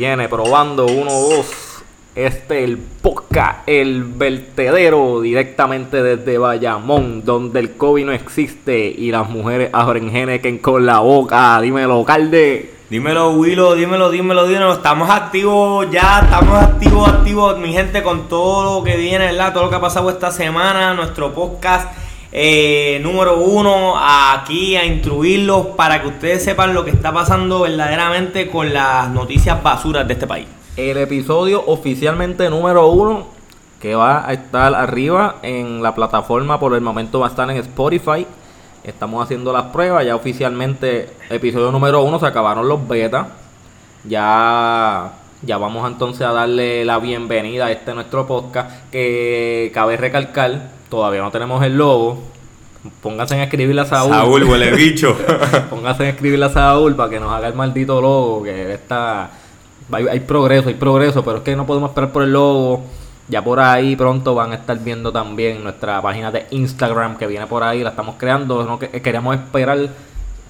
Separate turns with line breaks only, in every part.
Viene probando uno, dos. Este el podcast, el vertedero directamente desde Bayamón, donde el COVID no existe y las mujeres que con la boca. Dímelo, calde.
Dímelo, Willow, dímelo, dímelo, dímelo. Estamos activos ya, estamos activos, activos, mi gente, con todo lo que viene, ¿verdad? Todo lo que ha pasado esta semana, nuestro podcast eh, número uno aquí a instruirlos para que ustedes sepan lo que está pasando verdaderamente con las noticias basuras de este país.
El episodio oficialmente número uno que va a estar arriba en la plataforma por el momento va a estar en Spotify. Estamos haciendo las pruebas, ya oficialmente episodio número uno se acabaron los betas. Ya ya vamos entonces a darle la bienvenida a este nuestro podcast que cabe recalcar Todavía no tenemos el logo. Pónganse en escribirle a Saúl.
Saúl, huele bicho.
Pónganse en escribirle a Saúl para que nos haga el maldito logo. Que está. Hay, progreso, hay progreso, pero es que no podemos esperar por el logo. Ya por ahí pronto van a estar viendo también nuestra página de Instagram que viene por ahí, la estamos creando. No, queríamos esperar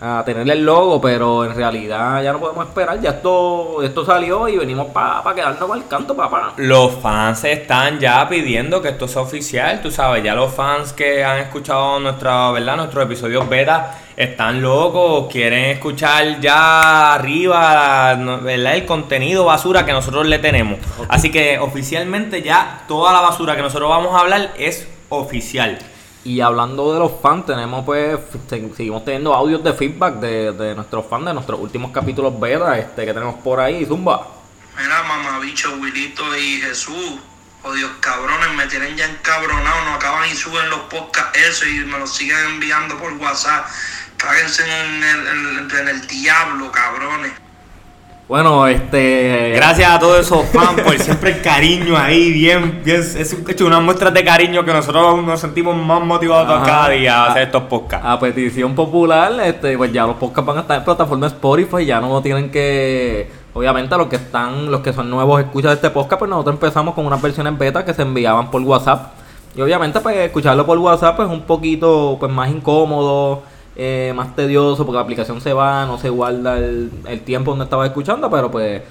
a tenerle el logo, pero en realidad ya no podemos esperar, ya esto, esto salió y venimos para pa quedarnos al canto, papá.
Los fans están ya pidiendo que esto sea oficial, tú sabes, ya los fans que han escuchado nuestra, ¿verdad? nuestros episodios beta están locos, quieren escuchar ya arriba ¿verdad? el contenido basura que nosotros le tenemos. Así que oficialmente ya toda la basura que nosotros vamos a hablar es oficial.
Y hablando de los fans, tenemos pues, seguimos teniendo audios de feedback de, de nuestros fans de nuestros últimos capítulos beta este, que tenemos por ahí, Zumba.
Mira, mamabicho, Wilito y Jesús. Oh Dios, cabrones, me tienen ya encabronado, no acaban y suben los podcasts eso y me los siguen enviando por WhatsApp. Cáguense en el, en el diablo, cabrones.
Bueno, este.
Gracias a todos esos fans por siempre el cariño ahí, bien, bien es hecho una muestra de cariño que nosotros nos sentimos más motivados cada día a hacer estos podcasts.
A petición popular, este, pues ya los podcasts van a estar en plataforma Spotify, ya no tienen que. Obviamente los que están, los que son nuevos escuchas de este podcast, pues nosotros empezamos con unas versiones beta que se enviaban por WhatsApp. Y obviamente pues escucharlo por WhatsApp es un poquito pues más incómodo eh, más tedioso porque la aplicación se va, no se guarda el, tiempo donde estaba escuchando, pero pues,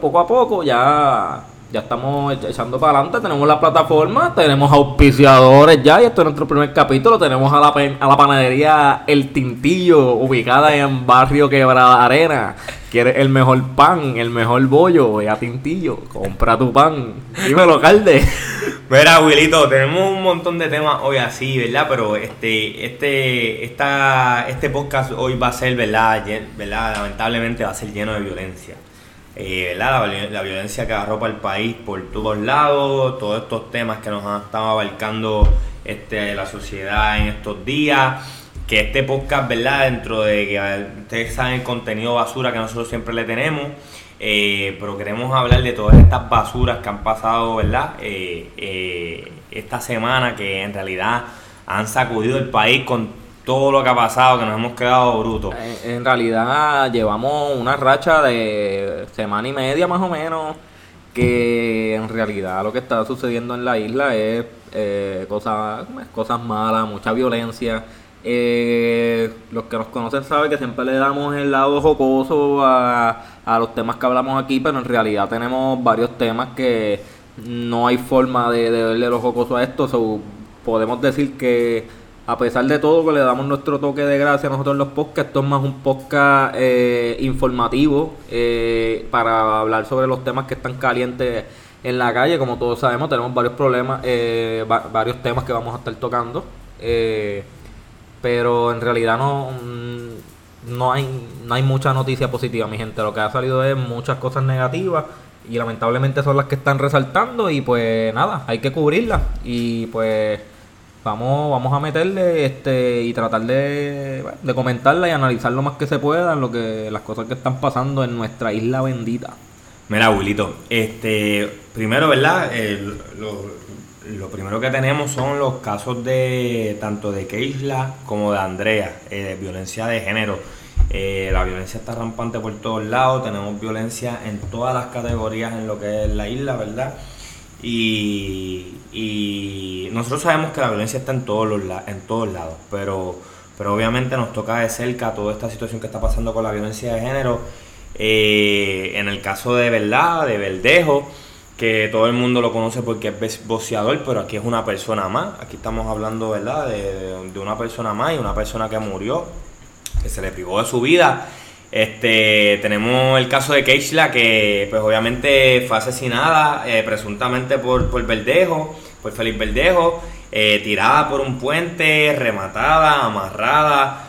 poco a poco ya ya estamos echando para adelante, tenemos la plataforma, tenemos auspiciadores ya, y esto es nuestro primer capítulo, tenemos a la, panadería El Tintillo, ubicada en barrio Quebrada Arena. Quieres el mejor pan, el mejor bollo, ve a Tintillo, compra tu pan. Dímelo, calde.
Mira, Wilito, tenemos un montón de temas hoy así, ¿verdad? Pero este, este, esta, este podcast hoy va a ser. ¿verdad? Lamentablemente va a ser lleno de violencia. Eh, La, la, violencia que arropa el país por todos lados, todos estos temas que nos han estado abarcando este, la sociedad en estos días. Que este podcast, ¿verdad? Dentro de que ustedes saben el contenido basura que nosotros siempre le tenemos. Eh, pero queremos hablar de todas estas basuras que han pasado, ¿verdad? Eh, esta semana que en realidad han sacudido el país con todo lo que ha pasado, que nos hemos quedado brutos.
En, realidad llevamos una racha de semana y media más o menos, que en realidad lo que está sucediendo en la isla es eh, cosas, cosas malas, mucha violencia. Eh, los que nos conocen saben que siempre le damos el lado jocoso a, a los temas que hablamos aquí, pero en realidad tenemos varios temas que no hay forma de, de verle los jocoso a esto. podemos decir que a pesar de todo que le damos nuestro toque de gracia a nosotros los podcasts, esto es más un podcast eh, informativo eh, para hablar sobre los temas que están calientes en la calle. Como todos sabemos, tenemos varios problemas, eh, varios temas que vamos a estar tocando. pero en realidad no, mm, no, hay, no hay mucha noticia positiva, mi gente. Lo que ha salido es muchas cosas negativas y lamentablemente son las que están resaltando y pues nada, hay que cubrirlas. Y pues vamos, vamos a meterle este y tratar de, de comentarla y analizar lo más que se pueda lo que, las cosas que están pasando en nuestra isla bendita.
Mira, abuelito, este, primero, ¿verdad? lo, primero que tenemos son los casos de tanto de Keisla como de Andrea, eh, violencia de género. Eh, la violencia está rampante por todos lados, tenemos violencia en todas las categorías en lo que es la isla, ¿verdad? Y, nosotros sabemos que la violencia está en todos, los, en todos lados, pero, pero obviamente nos toca de cerca toda esta situación que está pasando con la violencia de género. Eh, en el caso de verdad, de Verdejo, que todo el mundo lo conoce porque es boxeador, pero aquí es una persona más. Aquí estamos hablando, ¿verdad?, de, de una persona más y una persona que murió, que se le privó de su vida. Este, tenemos el caso de Keishla, que pues obviamente fue asesinada eh, presuntamente por, por Verdejo, por Felipe Verdejo, eh, tirada por un puente, rematada, amarrada.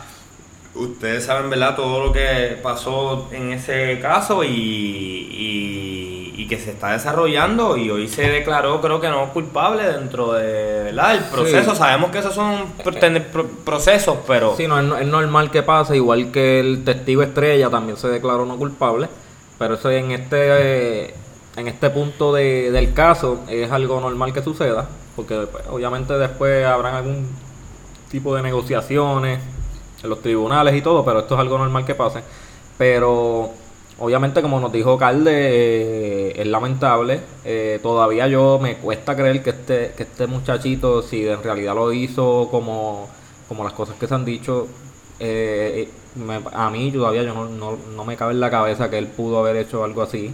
Ustedes saben, ¿verdad?, todo lo que pasó en ese caso y que se está desarrollando y hoy se declaró creo que no culpable dentro de ¿verdad? el proceso. Sabemos que esos son procesos, pero...
Sí, no, es, normal que pase, igual que el testigo estrella también se declaró no culpable, pero eso en este, en este punto de, del caso es algo normal que suceda, porque pues, obviamente después habrán algún tipo de negociaciones en los tribunales y todo, pero esto es algo normal que pase. Pero obviamente como nos dijo Calde, eh, es lamentable. Eh, todavía yo me cuesta creer que este, que este muchachito, si en realidad lo hizo como, como las cosas que se han dicho, eh, a mí todavía yo no, no, me cabe en la cabeza que él pudo haber hecho algo así.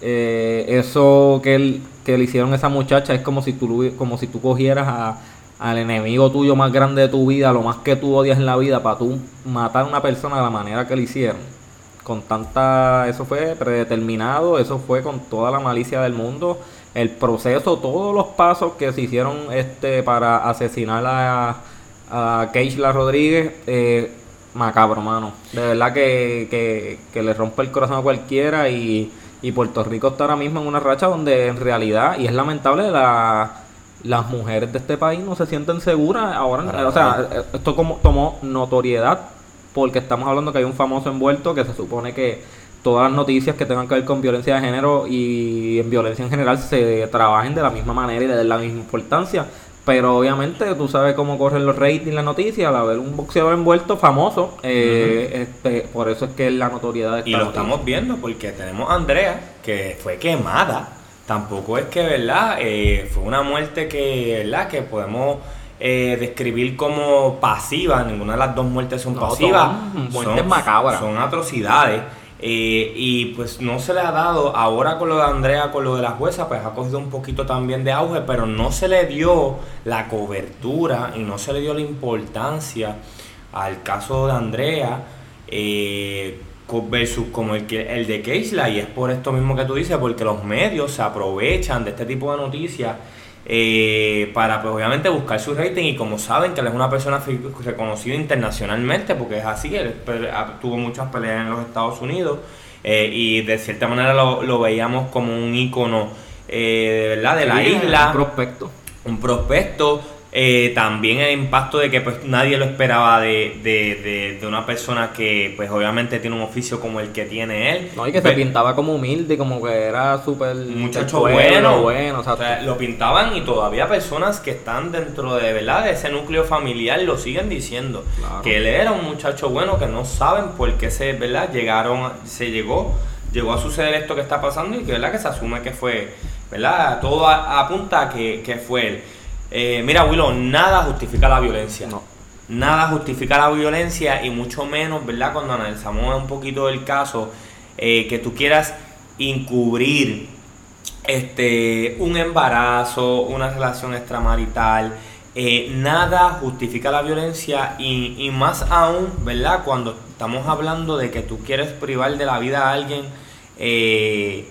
eso que, él, que le hicieron a esa muchacha es como si tú, como si tú cogieras a, al enemigo tuyo más grande de tu vida, lo más que tú odias en la vida, para tú matar a una persona de la manera que le hicieron con tanta, eso fue predeterminado, eso fue con toda la malicia del mundo, el proceso, todos los pasos que se hicieron este para asesinar a, a Keishla Rodríguez, eh, macabro, mano. De verdad que, que, le rompe el corazón a cualquiera y, y Puerto Rico está ahora mismo en una racha donde en realidad, y es lamentable, la, las mujeres de este país no se sienten seguras ahora. O sea, esto como tomó notoriedad porque estamos hablando que hay un famoso envuelto que se supone que todas las noticias que tengan que ver con violencia de género y en violencia en general se trabajen de la misma manera y de la misma importancia. Pero obviamente tú sabes cómo corren los ratings, las noticias, al haber un boxeador envuelto famoso, eh, este, por eso es que la notoriedad
está. Y lo estamos viendo porque tenemos a Andrea, que fue quemada. Tampoco es que, ¿verdad? Eh, fue una muerte que, ¿verdad? Que podemos eh, describir como pasiva, ninguna de las dos muertes son pasivas.
Son muertes macabras.
Son atrocidades. Eh, y pues no se le ha dado, ahora con lo de Andrea, con lo de la jueza, pues ha cogido un poquito también de auge, pero no se le dio la cobertura y no se le dio la importancia al caso de Andrea eh, versus como el, el de Keisla. Y es por esto mismo que tú dices, porque los medios se aprovechan de este tipo de noticias eh, para pues obviamente buscar su rating y como saben que él es una persona reconocida internacionalmente porque es así, él tuvo muchas peleas en los Estados Unidos eh, y de cierta manera lo, veíamos como un ícono eh, de verdad de la isla.
Un prospecto.
Un prospecto eh, también el impacto de que pues nadie lo esperaba de, de, de, una persona que pues obviamente tiene un oficio como el que tiene él.
No, y que se pintaba como humilde, como que era súper...
Muchacho bueno. bueno o sea, lo pintaban y todavía personas que están dentro de, ¿verdad? de ese núcleo familiar lo siguen diciendo. Que él era un muchacho bueno que no saben por qué se, ¿verdad? Llegaron, se llegó, llegó a suceder esto que está pasando y que, ¿verdad? que se asume que fue, ¿verdad? Todo apunta a que, que fue él. Eh, mira, Willow, nada justifica la violencia. No. Nada justifica la violencia y mucho menos, ¿verdad? Cuando analizamos un poquito el caso, eh, que tú quieras encubrir este, un embarazo, una relación extramarital. Eh, nada justifica la violencia y, y, más aún, ¿verdad? Cuando estamos hablando de que tú quieres privar de la vida a alguien eh,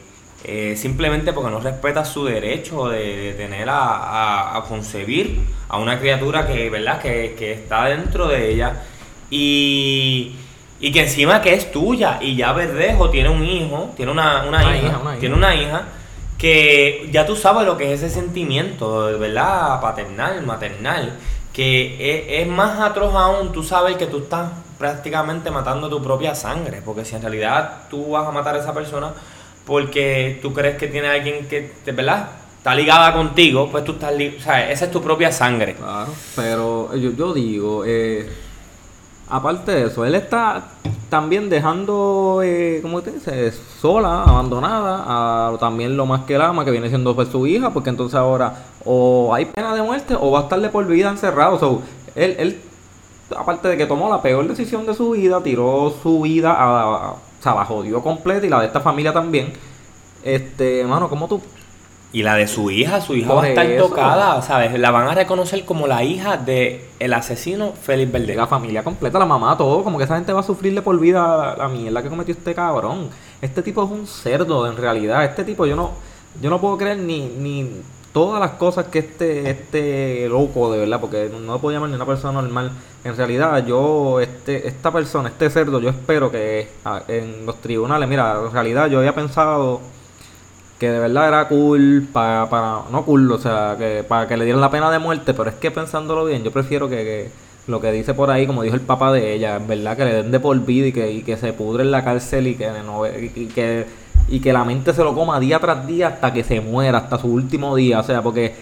simplemente porque no respeta su derecho de, tener a, concebir a una criatura que, ¿verdad? Que, está dentro de ella y, que encima que es tuya y ya Verdejo tiene un hijo, tiene una, hija, tiene una hija que ya tú sabes lo que es ese sentimiento, ¿verdad? Paternal, maternal, que es, es más atroz aún, tú sabes que tú estás prácticamente matando tu propia sangre, porque si en realidad tú vas a matar a esa persona, porque tú crees que tiene alguien que, ¿verdad? Está ligada contigo, pues tú estás, o sea, esa es tu propia sangre.
Claro, pero yo, yo digo, eh, aparte de eso, él está también dejando, eh, ¿cómo te dice? Sola, abandonada, a también lo más que él ama, que viene siendo pues, su hija, porque entonces ahora o hay pena de muerte o va a estarle por vida encerrado. So, él, él, aparte de que tomó la peor decisión de su vida, tiró su vida a o sea, la jodió completa y la de esta familia también. Este, mano, ¿cómo tú
Y la de su hija, su hija va a estar
eso.
tocada, ¿sabes? La van a reconocer como la hija de el asesino Félix
de
Verde.
la familia completa, la mamá, todo, como que esa gente va a sufrirle por vida la, la mierda que cometió este cabrón. Este tipo es un cerdo, en realidad. Este tipo, yo no, yo no puedo creer ni, ni todas las cosas que este, este loco, de verdad, porque no lo puedo llamar ni una persona normal. En realidad, yo, este, esta persona, este cerdo, yo espero que en los tribunales, mira, en realidad yo había pensado que de verdad era cool para, para no cool, o sea, que para que le dieran la pena de muerte, pero es que pensándolo bien, yo prefiero que, lo que dice por ahí, como dijo el papá de ella, en verdad que le den de por vida y que, y que se pudre en la cárcel y que y que y que la mente se lo coma día tras día hasta que se muera, hasta su último día, o sea, porque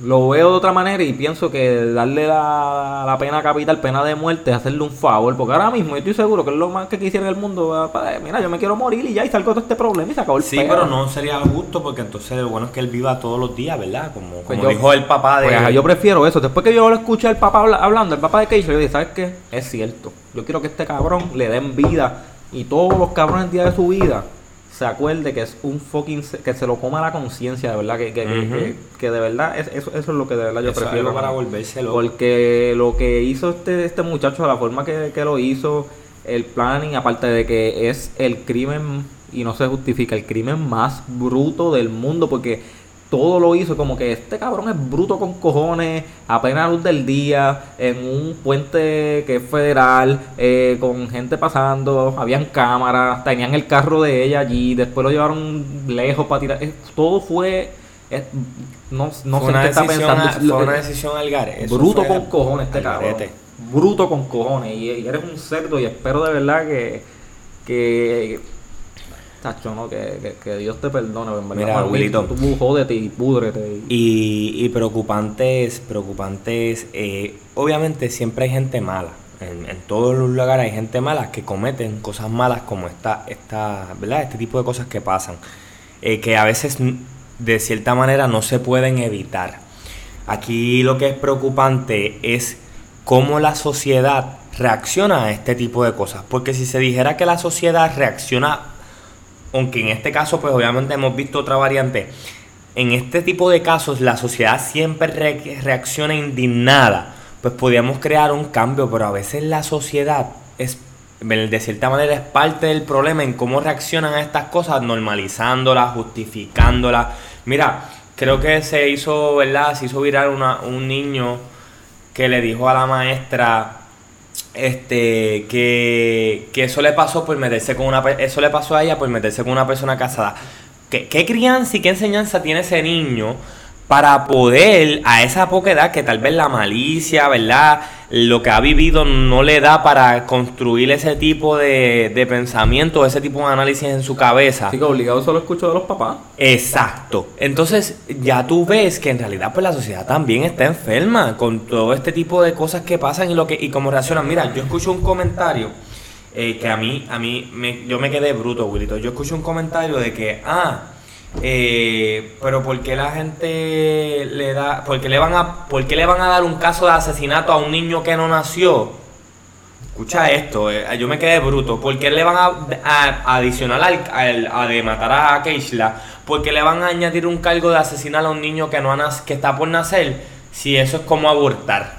lo veo de otra manera y pienso que darle la, la pena capital, pena de muerte, es hacerle un favor, porque ahora mismo yo estoy seguro que es lo más que quisiera en el mundo, mira, yo me quiero morir y ya, y salgo de este problema y se acabó el
Sí, pero no sería justo porque entonces lo bueno es que él viva todos los días, ¿verdad? Como,
Pues
como
yo-
dijo el papá de...
Pues, yo prefiero eso. Después que yo lo escuché al papá habla- hablando, el papá de Keisha, yo dije, ¿sabes qué? Es cierto. Yo quiero que este cabrón le den vida y todos los cabrones el día de su vida se acuerde que es un fucking... que se lo coma la conciencia, de verdad. Que, que, que- que- que de verdad, es- eso, eso es lo que de verdad yo
Eso
prefiero.
para.
Porque lo que hizo este, este muchacho, la forma que, que lo hizo, el planning, aparte de que es el crimen, y no se justifica, el crimen más bruto del mundo, porque todo lo hizo como que este cabrón es bruto con cojones, a plena luz del día, en un puente que es federal, eh, con gente pasando, habían cámaras, tenían el carro de ella allí, después lo llevaron lejos para tirar. eh, todo fue... eh, no, no
Fue
sé qué está pensando.
a- fue una decisión al eso
Bruto con cojones este cabrón.
garete.
Bruto con cojones. Y, y eres un cerdo y espero de verdad que... que Tacho, no, que, que, que Dios te perdone. en verdad,
Mira, Wilito.
Tú jódete y púdrete. Y,
Y, preocupantes, preocupantes, eh, obviamente siempre hay gente mala. En, en todos los lugares hay gente mala que cometen cosas malas como esta, esta, ¿verdad? Este tipo de cosas que pasan. eh, que a veces de cierta manera no se pueden evitar. Aquí lo que es preocupante es cómo la sociedad reacciona a este tipo de cosas. Porque si se dijera que la sociedad reacciona aunque en este caso pues obviamente hemos visto otra variante, en este tipo de casos la sociedad siempre re- reacciona indignada, pues podríamos crear un cambio, pero a veces la sociedad es de cierta manera es parte del problema en cómo reaccionan a estas cosas, normalizándolas, justificándolas. Mira, creo que se hizo, ¿verdad? Se hizo viral un niño que le dijo a la maestra este que, que eso le pasó por meterse con una eso le pasó a ella por meterse con una persona casada. ¿Qué, qué crianza y qué enseñanza tiene ese niño para poder a esa poca edad que tal vez la malicia, ¿verdad? Lo que ha vivido no le da para construir ese tipo de, de pensamiento, ese tipo de análisis en su cabeza.
así que obligado solo escucho de los papás.
Exacto. Entonces ya tú ves que en realidad pues la sociedad también está enferma con todo este tipo de cosas que pasan y lo que y cómo reaccionan. Mira, yo escucho un comentario eh, que a mí a mí me- yo me quedé bruto, Wilito. Yo escucho un comentario de que ah eh, pero ¿por qué la gente le da, por qué le van a, le van a dar un caso de asesinato a un niño que no nació? Escucha esto, eh, yo me quedé bruto. ¿Por qué le van a, a- adicional al, a de matar a Keishla? ¿Por qué le van a añadir un cargo de asesinar a un niño que no ha que está por nacer? Si eso es como abortar.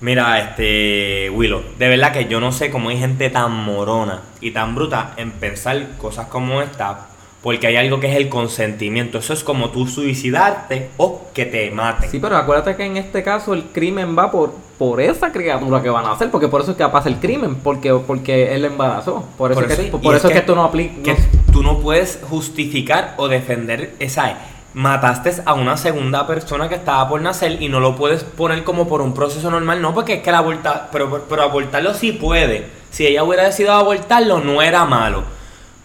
Mira, este Willow, de verdad que yo no sé cómo hay gente tan morona y tan bruta en pensar cosas como esta, porque hay algo que es el consentimiento. Eso es como tú suicidarte o que te maten.
Sí, pero acuérdate que en este caso el crimen va por, por esa criatura que van a hacer, porque por eso es que pasa el crimen, porque, porque él la embarazó. Por eso,
Por
es que, por eso es que, esto no aplica.
que
no-
tú no puedes justificar o defender esa mataste a una segunda persona que estaba por nacer y no lo puedes poner como por un proceso normal, no, porque es que la aborta, pero, pero abortarlo sí puede. Si ella hubiera decidido abortarlo, no era malo.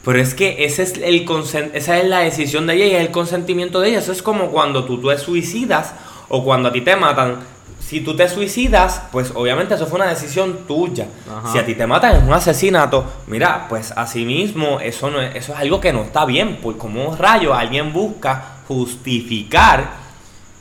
Pero es que ese es el esa es la decisión de ella y es el consentimiento de ella. Eso es como cuando tú te suicidas o cuando a ti te matan. Si tú te suicidas, pues obviamente eso fue una decisión tuya.
Ajá.
Si a ti te matan es un asesinato, mira, pues asimismo eso no es, eso es algo que no está bien. Pues como rayo alguien busca justificar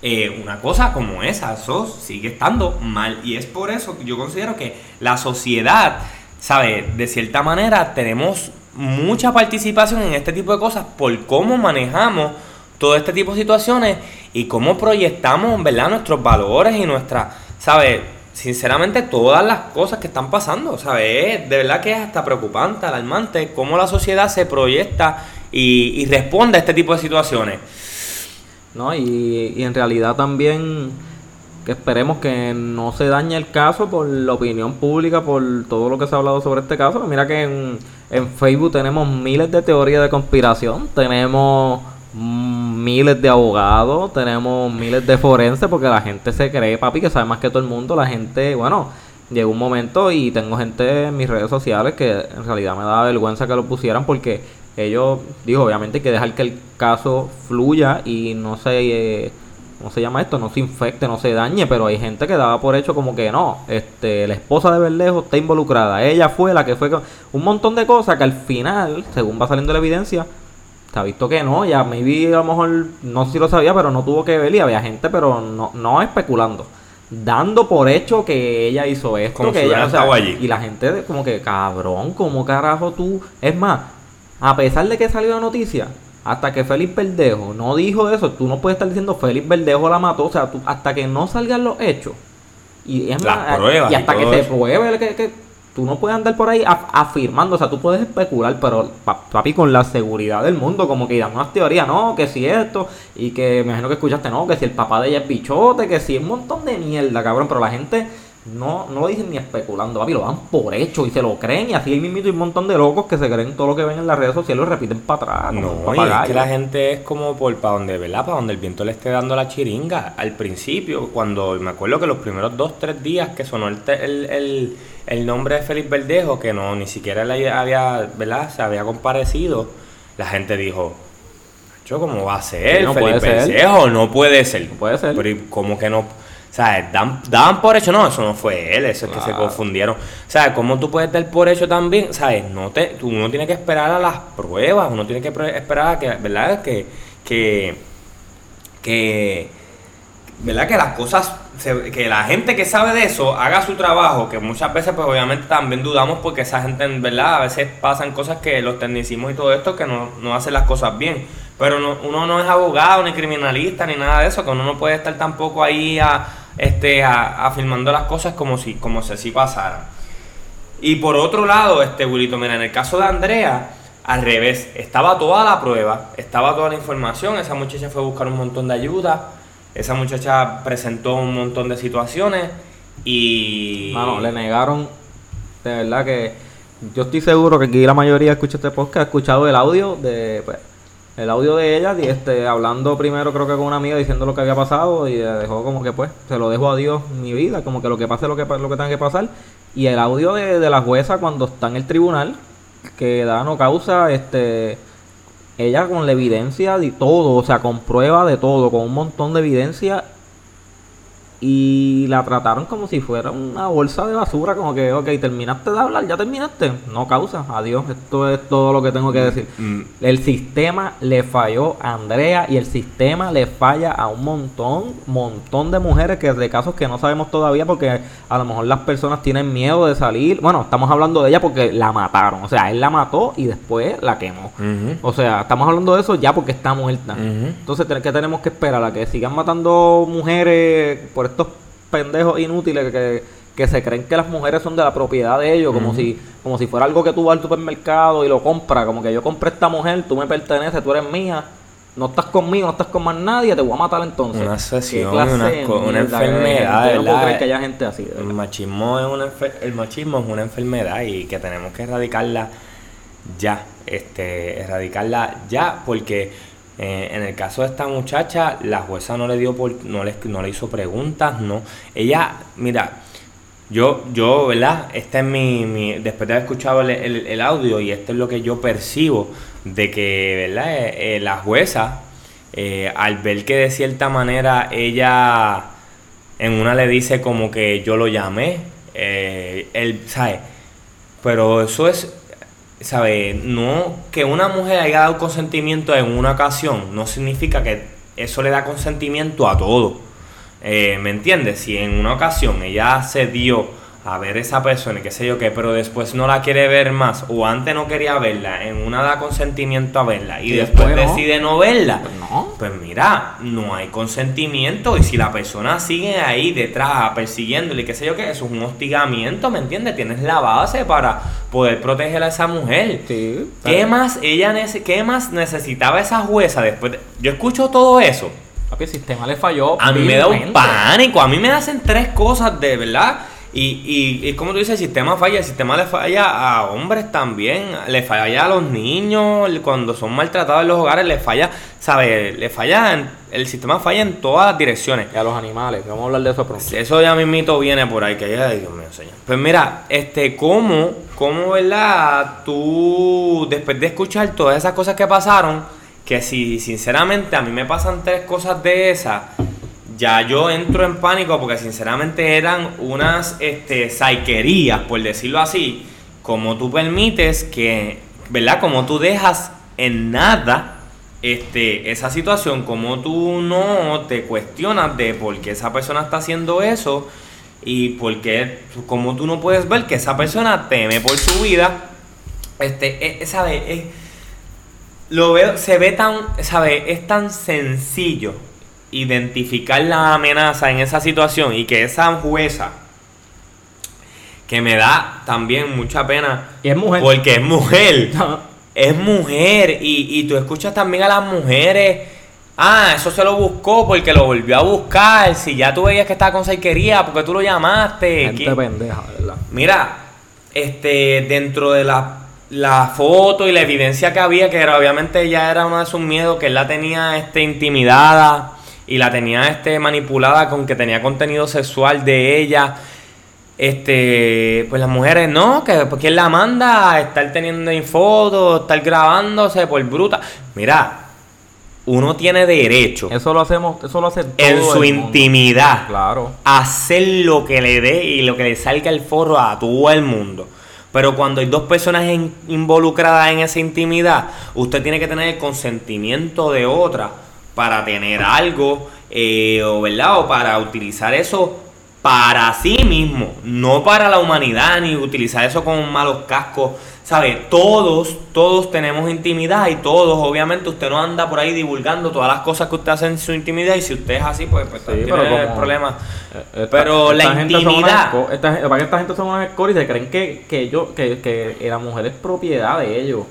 eh, una cosa como esa, eso sigue estando mal. Y es por eso que yo considero que la sociedad ¿sabes? De cierta manera tenemos mucha participación en este tipo de cosas por cómo manejamos todo este tipo de situaciones y cómo proyectamos, ¿verdad? Nuestros valores y nuestra, ¿sabes? Sinceramente, todas las cosas que están pasando, ¿sabes? De verdad que es hasta preocupante, alarmante, cómo la sociedad se proyecta y, responde a este tipo de situaciones.
No, y, y en realidad también que esperemos que no se dañe el caso por la opinión pública, por todo lo que se ha hablado sobre este caso. Mira que en, en Facebook tenemos miles de teorías de conspiración, tenemos miles de abogados, tenemos miles de forenses, porque la gente se cree, papi, que sabe más que todo el mundo. La gente, bueno, llegó un momento y tengo gente en mis redes sociales que en realidad me da vergüenza que lo pusieran porque ellos, digo, obviamente hay que dejar que el caso fluya y no se... Eh, ¿cómo se llama esto? No se infecte, no se dañe, pero hay gente que daba por hecho como que no, este, la esposa de Berlejo está involucrada, ella fue la que fue un montón de cosas que al final, según va saliendo la evidencia, se ha visto que no, ya maybe a lo mejor, no sé si lo sabía, pero no tuvo que ver y había gente, pero no, no especulando. Dando por hecho que ella hizo esto, como que ella, allí. y la gente como que, cabrón, ¿cómo carajo tú? Es más, a pesar de que salió la noticia, hasta que Félix Verdejo no dijo eso, tú no puedes estar diciendo Félix Verdejo la mató, o sea, tú, hasta que no salgan los hechos. Y, es más, y hasta que se pruebe que, que, tú no puedes andar por ahí afirmando, o sea, tú puedes especular, pero papi, con la seguridad del mundo, como que dan unas teorías, no, que si esto, y que me imagino que escuchaste, no, que si el papá de ella es pichote, que si un montón de mierda, cabrón, pero la gente no, no lo dicen ni especulando, papi, lo dan por hecho y se lo creen. Y así hay mismito y un montón de locos que se creen todo lo que ven en las redes sociales y lo repiten para atrás.
No, y es que la gente es como por para donde, ¿verdad? Para donde el viento le esté dando la chiringa. Al principio, cuando me acuerdo que los primeros dos, tres días que sonó el, el, el, nombre de Félix Verdejo, que no ni siquiera le había, ¿verdad? Se había comparecido, la gente dijo. ¿Cómo va a ser? No Felipe Verdejo no puede ser. No puede ser. Pero ¿cómo que no? O sea, dan, daban por hecho, no, eso no fue él, eso es que se confundieron. O sea, ¿cómo tú puedes dar por hecho también? ¿Sabes? No te, uno tiene que esperar a las pruebas, uno tiene que esperar a que, ¿verdad? Que, que, que, ¿verdad? Que las cosas, que la gente que sabe de eso haga su trabajo, que muchas veces, pues obviamente también dudamos porque esa gente, ¿verdad? A veces pasan cosas que los tecnicismos y todo esto que no, no hacen las cosas bien. Pero uno no es abogado, ni criminalista, ni nada de eso, que uno no puede estar tampoco ahí a este, afirmando las cosas como si, como si así pasaran. Y por otro lado, este Wilito, mira, en el caso de Andrea, al revés, estaba toda la prueba, estaba toda la información, esa muchacha fue a buscar un montón de ayuda, esa muchacha presentó un montón de situaciones y...
Bueno, le negaron, de verdad que yo estoy seguro que aquí la mayoría escucha este podcast, ha escuchado el audio de... Pues, el audio de ella, y este, hablando primero creo que con una amiga diciendo lo que había pasado y dejó como que pues, se lo dejo a Dios mi vida, como que lo que pase lo que, lo que tenga que pasar. Y el audio de, de la jueza cuando está en el tribunal, que da no causa, este, ella con la evidencia de todo, o sea, con prueba de todo, con un montón de evidencia y la trataron como si fuera una bolsa de basura, como que, ok, terminaste de hablar, ya terminaste. No causa, adiós, esto es todo lo que tengo que decir. Mm, mm. El sistema le falló a Andrea y el sistema le falla a un montón, montón de mujeres que de casos que no sabemos todavía porque a lo mejor las personas tienen miedo de salir. Bueno, estamos hablando de ella porque la mataron, o sea, él la mató y después la quemó. O sea, estamos hablando de eso ya porque está muerta. Entonces, ¿qué tenemos que esperar? ¿A que sigan matando mujeres por estos pendejos inútiles que, que se creen que las mujeres son de la propiedad de ellos, como si como si fuera algo que tú vas al supermercado y lo compras, como que yo compré esta mujer, tú me perteneces, tú eres mía, no estás conmigo, no estás con más nadie, te voy a matar entonces.
Una sesión, una, enfermedad,
no que haya gente así.
El machismo, es una el machismo es una enfermedad y que tenemos que erradicarla ya, este, erradicarla ya, porque eh, en el caso de esta muchacha, la jueza no le dio por, no le, no le hizo preguntas, no. Ella, mira, yo, yo, ¿verdad? Este es mi, después de haber escuchado el, audio y esto es lo que yo percibo de que, ¿verdad? Eh, eh, la jueza, al ver que de cierta manera ella en una le dice como que yo lo llamé, él, ¿sabe? Pero eso es ¿sabe? No, que una mujer haya dado consentimiento en una ocasión no significa que eso le da consentimiento a todo. Eh, ¿Me entiendes? Si en una ocasión ella se dio a ver esa persona y qué sé yo qué, pero después no la quiere ver más, o antes no quería verla, en una da consentimiento a verla y,
Y
después,
después no.
decide no verla,
Pues no.
pues mira, no hay consentimiento y si la persona sigue ahí detrás persiguiéndole y qué sé yo qué, eso es un hostigamiento, ¿me entiendes? Tienes la base para poder proteger a esa mujer.
Sí.
¿Qué más ella qué más necesitaba esa jueza después? de- Yo escucho todo eso.
Papi, el sistema le falló.
A mí me da un pánico, a mí me hacen tres cosas de verdad. Y, y, y como tú dices, el sistema falla, el sistema le falla a hombres también, le falla a los niños, cuando son maltratados en los hogares, le falla, ¿sabes? Le falla, en- el sistema falla en todas las direcciones.
Y a los animales, vamos a hablar de eso pronto.
Eso ya mismito viene por ahí, que ay, Dios mío, señor. Pues mira, este, ¿cómo, cómo, verdad, tú, después de escuchar todas esas cosas que pasaron, que si sinceramente a mí me pasan tres cosas de esas, ya yo entro en pánico porque sinceramente eran unas, este, saiquerías, por decirlo así, como tú permites que, ¿verdad? Como tú dejas en nada este, esa situación, como tú no te cuestionas de por qué esa persona está haciendo eso y por qué, como tú no puedes ver que esa persona teme por su vida, este, eh, ¿sabes? Es- lo veo, se ve tan, ¿sabes? Es tan sencillo identificar la amenaza en esa situación y que esa jueza, que me da también mucha pena,
Y es mujer.
porque es mujer es mujer y, y tú escuchas también a las mujeres. Ah, eso se lo buscó porque lo volvió a buscar. Si ya tú veías que estaba con saiquería, porque tú lo llamaste.
Gente
¿Qué-
pendeja, ¿verdad?
Mira, este, dentro de la, la foto y la evidencia que había, que era, obviamente ya era uno de sus miedos, que él la tenía este, intimidada y la tenía este, manipulada con que tenía contenido sexual de ella. Este, pues las mujeres no, que pues quién la manda a estar teniendo en fotos, estar grabándose por bruta. Mira, uno tiene derecho
Eso lo hacemos, eso lo hace todo
en su
el mundo.
intimidad
Claro.
hacer lo que le dé y lo que le salga el forro a todo el mundo. Pero cuando hay dos personas en- involucradas en esa intimidad, usted tiene que tener el consentimiento de otra para tener algo, eh, o, ¿verdad? O para utilizar eso para sí mismo, no para la humanidad, ni utilizar eso con malos cascos. ¿Sabe? Todos, todos tenemos intimidad y todos, obviamente, usted no anda por ahí divulgando todas las cosas que usted hace en su intimidad y si usted es así, pues, pues
Sí,
tiene
pero como-
problemas.
Eh, esta-
Pero la
gente
intimidad.
esta para que esta gente son unas escorias y se creen que, que, ellos, que, que la mujer es propiedad de ellos.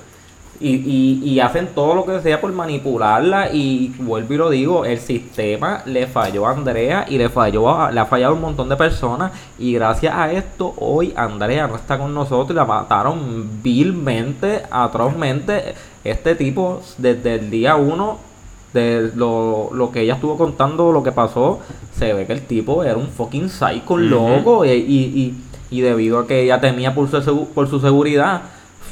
Y, y, y hacen todo lo que sea por manipularla. Y vuelvo y lo digo: el sistema le falló a Andrea y le falló a- le ha fallado a un montón de personas. Y gracias a esto, hoy Andrea no está con nosotros y la mataron vilmente, atrozmente. Este tipo, desde el día uno, de lo, lo que ella estuvo contando, lo que pasó, se ve que el tipo era un fucking psycho, loco, y, y, y, y debido a que ella temía por su, segu- por su seguridad,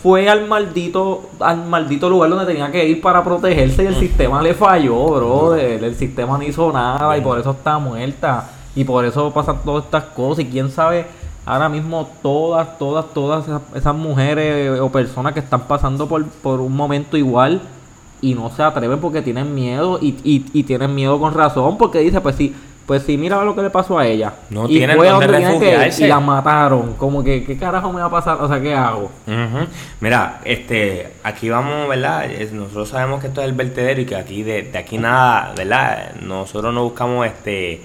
fue al maldito, al maldito lugar donde tenía que ir para protegerse y el sistema le falló, brother. El sistema no hizo nada y por eso está muerta. Y por eso pasan todas estas cosas. Y quién sabe, ahora mismo todas, todas, todas esas, esas mujeres o personas que están pasando por, por un momento igual y no se atreven porque tienen miedo y, y, y tienen miedo con razón porque dice pues sí pues sí mira lo que le pasó a ella
No
y
tienen
fue donde que
refugiarse.
y la mataron como que qué carajo me va a pasar o sea qué hago.
Mira, este, aquí vamos, ¿verdad? Es- Nosotros sabemos que esto es el vertedero y que aquí de, de aquí nada, ¿verdad? Nosotros no buscamos este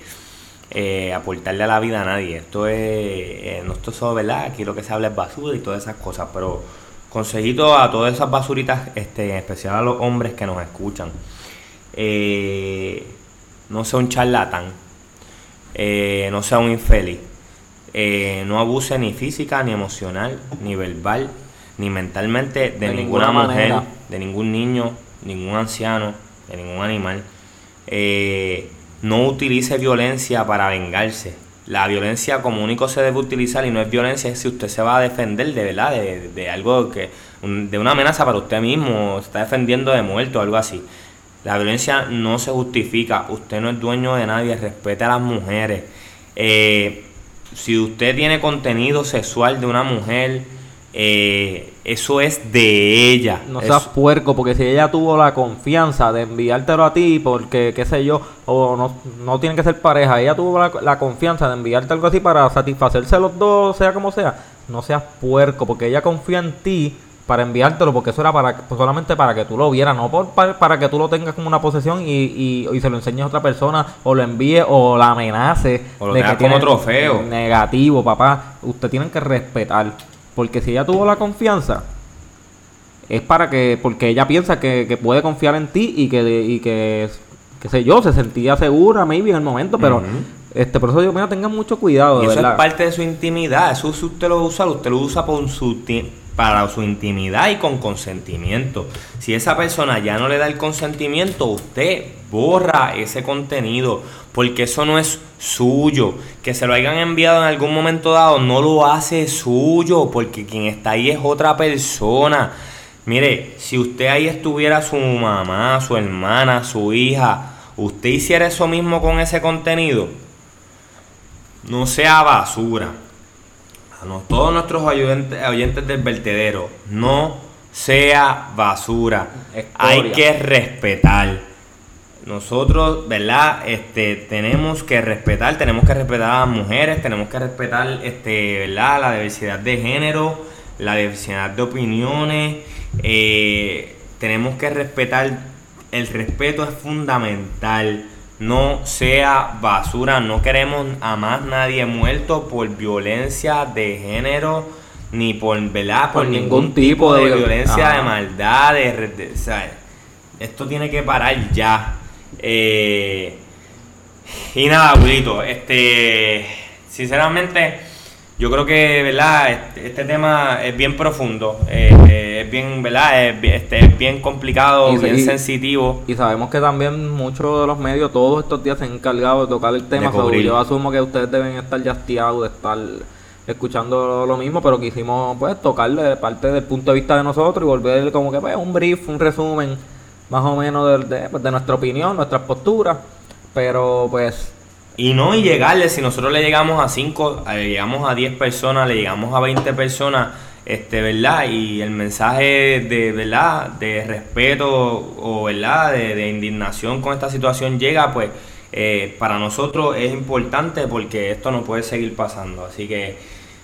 eh, aportarle a la vida a nadie. Esto es, eh, no esto es solo, ¿verdad? Aquí lo que se habla es basura y todas esas cosas, pero consejito a todas esas basuritas, este, en especial a los hombres que nos escuchan. Eh, no sea un charlatán, eh, no sea un infeliz. Eh, no abuse ni física, ni emocional, ni verbal, ni mentalmente de,
De
ninguna,
ninguna
mujer,
manera.
de ningún niño, ningún anciano, de ningún animal. Eh, no utilice violencia para vengarse. La violencia como único se debe utilizar y no es violencia es si usted se va a defender de verdad, de, de algo que, de una amenaza para usted mismo, se está defendiendo de muerto o algo así. La violencia no se justifica, usted no es dueño de nadie, respete a las mujeres. Eh, si usted tiene contenido sexual de una mujer, eh, eso es de ella.
No
Eso-
seas puerco, porque si ella tuvo la confianza de enviártelo a ti, porque qué sé yo, o no, no tienen que ser pareja, ella tuvo la, la confianza de enviarte algo así para satisfacerse los dos, sea como sea, no seas puerco, porque ella confía en ti para enviártelo, porque eso era para pues, solamente para que tú lo vieras, no por, para, para que tú lo tengas como una posesión y, y, y se lo enseñes a otra persona, o lo envíe o la amenace.
O lo
de que
como trofeo.
Negativo, papá. Usted tienen que respetar. Porque si ella tuvo la confianza, es para que, porque ella piensa que, que puede confiar en ti y que, y que, qué sé yo, se sentía segura, maybe en el momento, pero este, por eso digo, mira, tengan mucho cuidado,
Y eso
verdad.
es parte de su intimidad. Eso si usted lo usa, usted lo usa por su para su intimidad y con consentimiento. Si esa persona ya no le da el consentimiento, usted borra ese contenido porque eso no es suyo. Que se lo hayan enviado en algún momento dado no lo hace suyo porque quien está ahí es otra persona. Mire, si usted ahí estuviera su mamá, su hermana, su hija, usted hiciera eso mismo con ese contenido, no sea basura. No- todos nuestros oyentes, oyentes del vertedero, no sea basura.
Escoria.
Hay que respetar. Nosotros, ¿verdad? Este, tenemos que respetar, tenemos que respetar a las mujeres, tenemos que respetar, este, ¿verdad? La diversidad de género, la diversidad de opiniones. eh, tenemos que respetar, el respeto es fundamental. No sea basura, no queremos a más nadie muerto por violencia de género, ni por, ¿verdad? Por,
Por
ningún, tipo de,
de-
violencia, de maldad, de, de- o sea, esto tiene que parar ya. Eh, y nada, abuelito, este, sinceramente, yo creo que, ¿verdad? Este, este tema es bien profundo, eh, eh, es bien, ¿verdad? Es, este, es bien complicado,
Y
bien
y-
sensitivo.
Y sabemos que también muchos de los medios todos estos días se han encargado de tocar el tema. So,
cubrir.
yo asumo que ustedes deben estar ya hastiados de estar escuchando lo mismo, pero quisimos pues tocarle de parte del punto de vista de nosotros y volver como que pues, un brief, un resumen más o menos de, de, pues, de nuestra opinión, nuestras posturas. Pero pues
Y no, y llegarle, si nosotros le llegamos a 5, le llegamos a 10 personas, le llegamos a 20 personas, este, ¿verdad? Y el mensaje de, ¿verdad? De respeto o, ¿verdad? De, indignación con esta situación llega, pues, eh, para nosotros es importante porque esto no puede seguir pasando. Así que,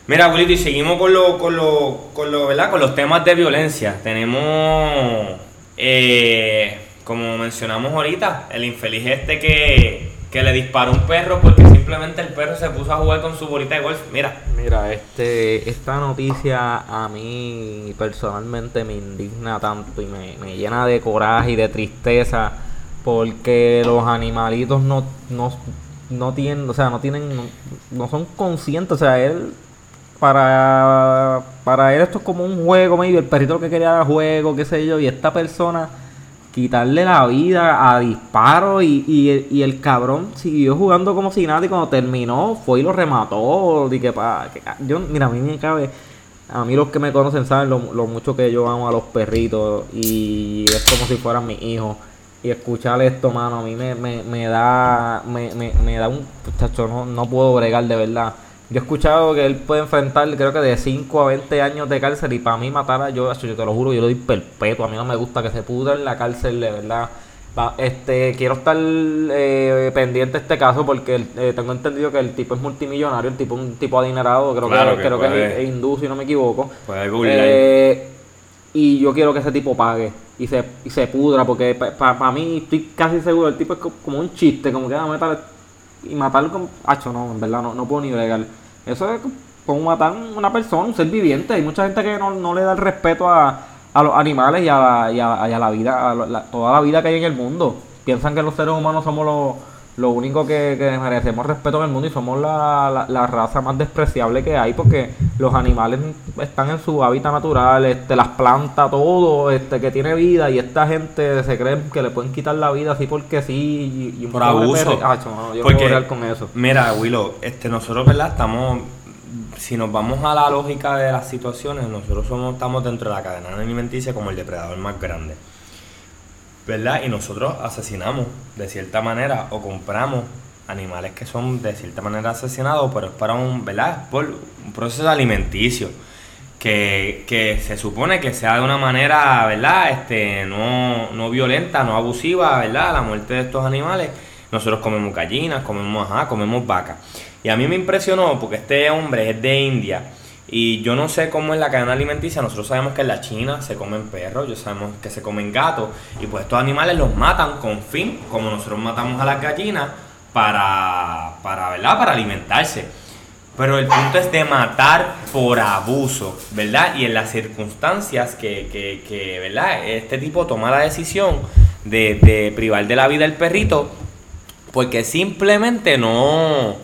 mira, abuelito, y seguimos con, lo, con, lo, con, lo, ¿verdad? con los temas de violencia. Tenemos, eh, como mencionamos ahorita, el infeliz este que, que le disparó un perro porque simplemente el perro se puso a jugar con su bolita de golf. Mira,
Mira, este, esta noticia a mí personalmente me indigna tanto y me, me llena de coraje y de tristeza porque los animalitos no, no, no tienen, o sea, no tienen, no, son conscientes, o sea, él, para, para él esto es como un juego, maybe el perrito que quería era juego, qué sé yo, y esta persona quitarle la vida a disparo y, y, y el cabrón siguió jugando como si nada y cuando terminó fue y lo remató. Y que, pa- que yo, mira, a mí me cabe, a mí los que me conocen saben lo, lo mucho que yo amo a los perritos y es como si fueran mis hijos. Y escuchar esto, mano, a mí me, me, me da, me, me, me da un, chacho, no, no puedo bregar de verdad. Yo he escuchado que él puede enfrentar, creo que de 5 a 20 años de cárcel y para mí matar a yo, yo te lo juro, yo le doy perpetuo. A mí no me gusta que se pudra en la cárcel, de verdad. Este, quiero estar eh, pendiente de este caso porque eh, tengo entendido que el tipo es multimillonario, el tipo es un tipo adinerado, creo
Claro
que,
que
creo que
puede.
es, es hindú, si no me equivoco. Eh, y yo quiero que ese tipo pague y se, y se pudra porque para mí estoy casi seguro, el tipo es co- como un chiste, como que va a matar y matarlo con... Hacho, no, en verdad, no, no puedo ni bregar. Eso es como matar una persona, un ser viviente. Hay mucha gente que no, no le da el respeto a, a los animales y a y a, y a la vida, a la- toda la vida que hay en el mundo. Piensan que los seres humanos somos los lo único que, que merecemos respeto en el mundo y somos la, la, la raza más despreciable que hay porque los animales están en su hábitat natural, este, las plantas, todo este, que tiene vida y esta gente se cree que le pueden quitar la vida así porque sí y, y un
Por abuso.
Acho, no, yo
Porque-
con eso.
Mira, Willow, este, nosotros, ¿verdad? Estamos, si nos vamos a la lógica de las situaciones, nosotros somos, estamos dentro de la cadena alimenticia como el depredador más grande. ¿Verdad? Y nosotros asesinamos de cierta manera o compramos animales que son de cierta manera asesinados, pero es para un, ¿verdad? Por un proceso alimenticio. que, que se supone que sea de una manera, ¿verdad? Este, no, no violenta, no abusiva, ¿verdad? La muerte de estos animales. Nosotros comemos gallinas, comemos ajá, comemos vacas. Y a mí me impresionó porque este hombre es de India y yo no sé cómo es la cadena alimenticia. Nosotros sabemos que en la China se comen perros, yo sabemos que se comen gatos y pues estos animales los matan con fin, como nosotros matamos a las gallinas para, para, ¿verdad? para alimentarse. Pero el punto es de matar por abuso, ¿verdad? Y en las circunstancias que, que, que ¿verdad? Este tipo toma la decisión de, de privar de la vida al perrito porque simplemente no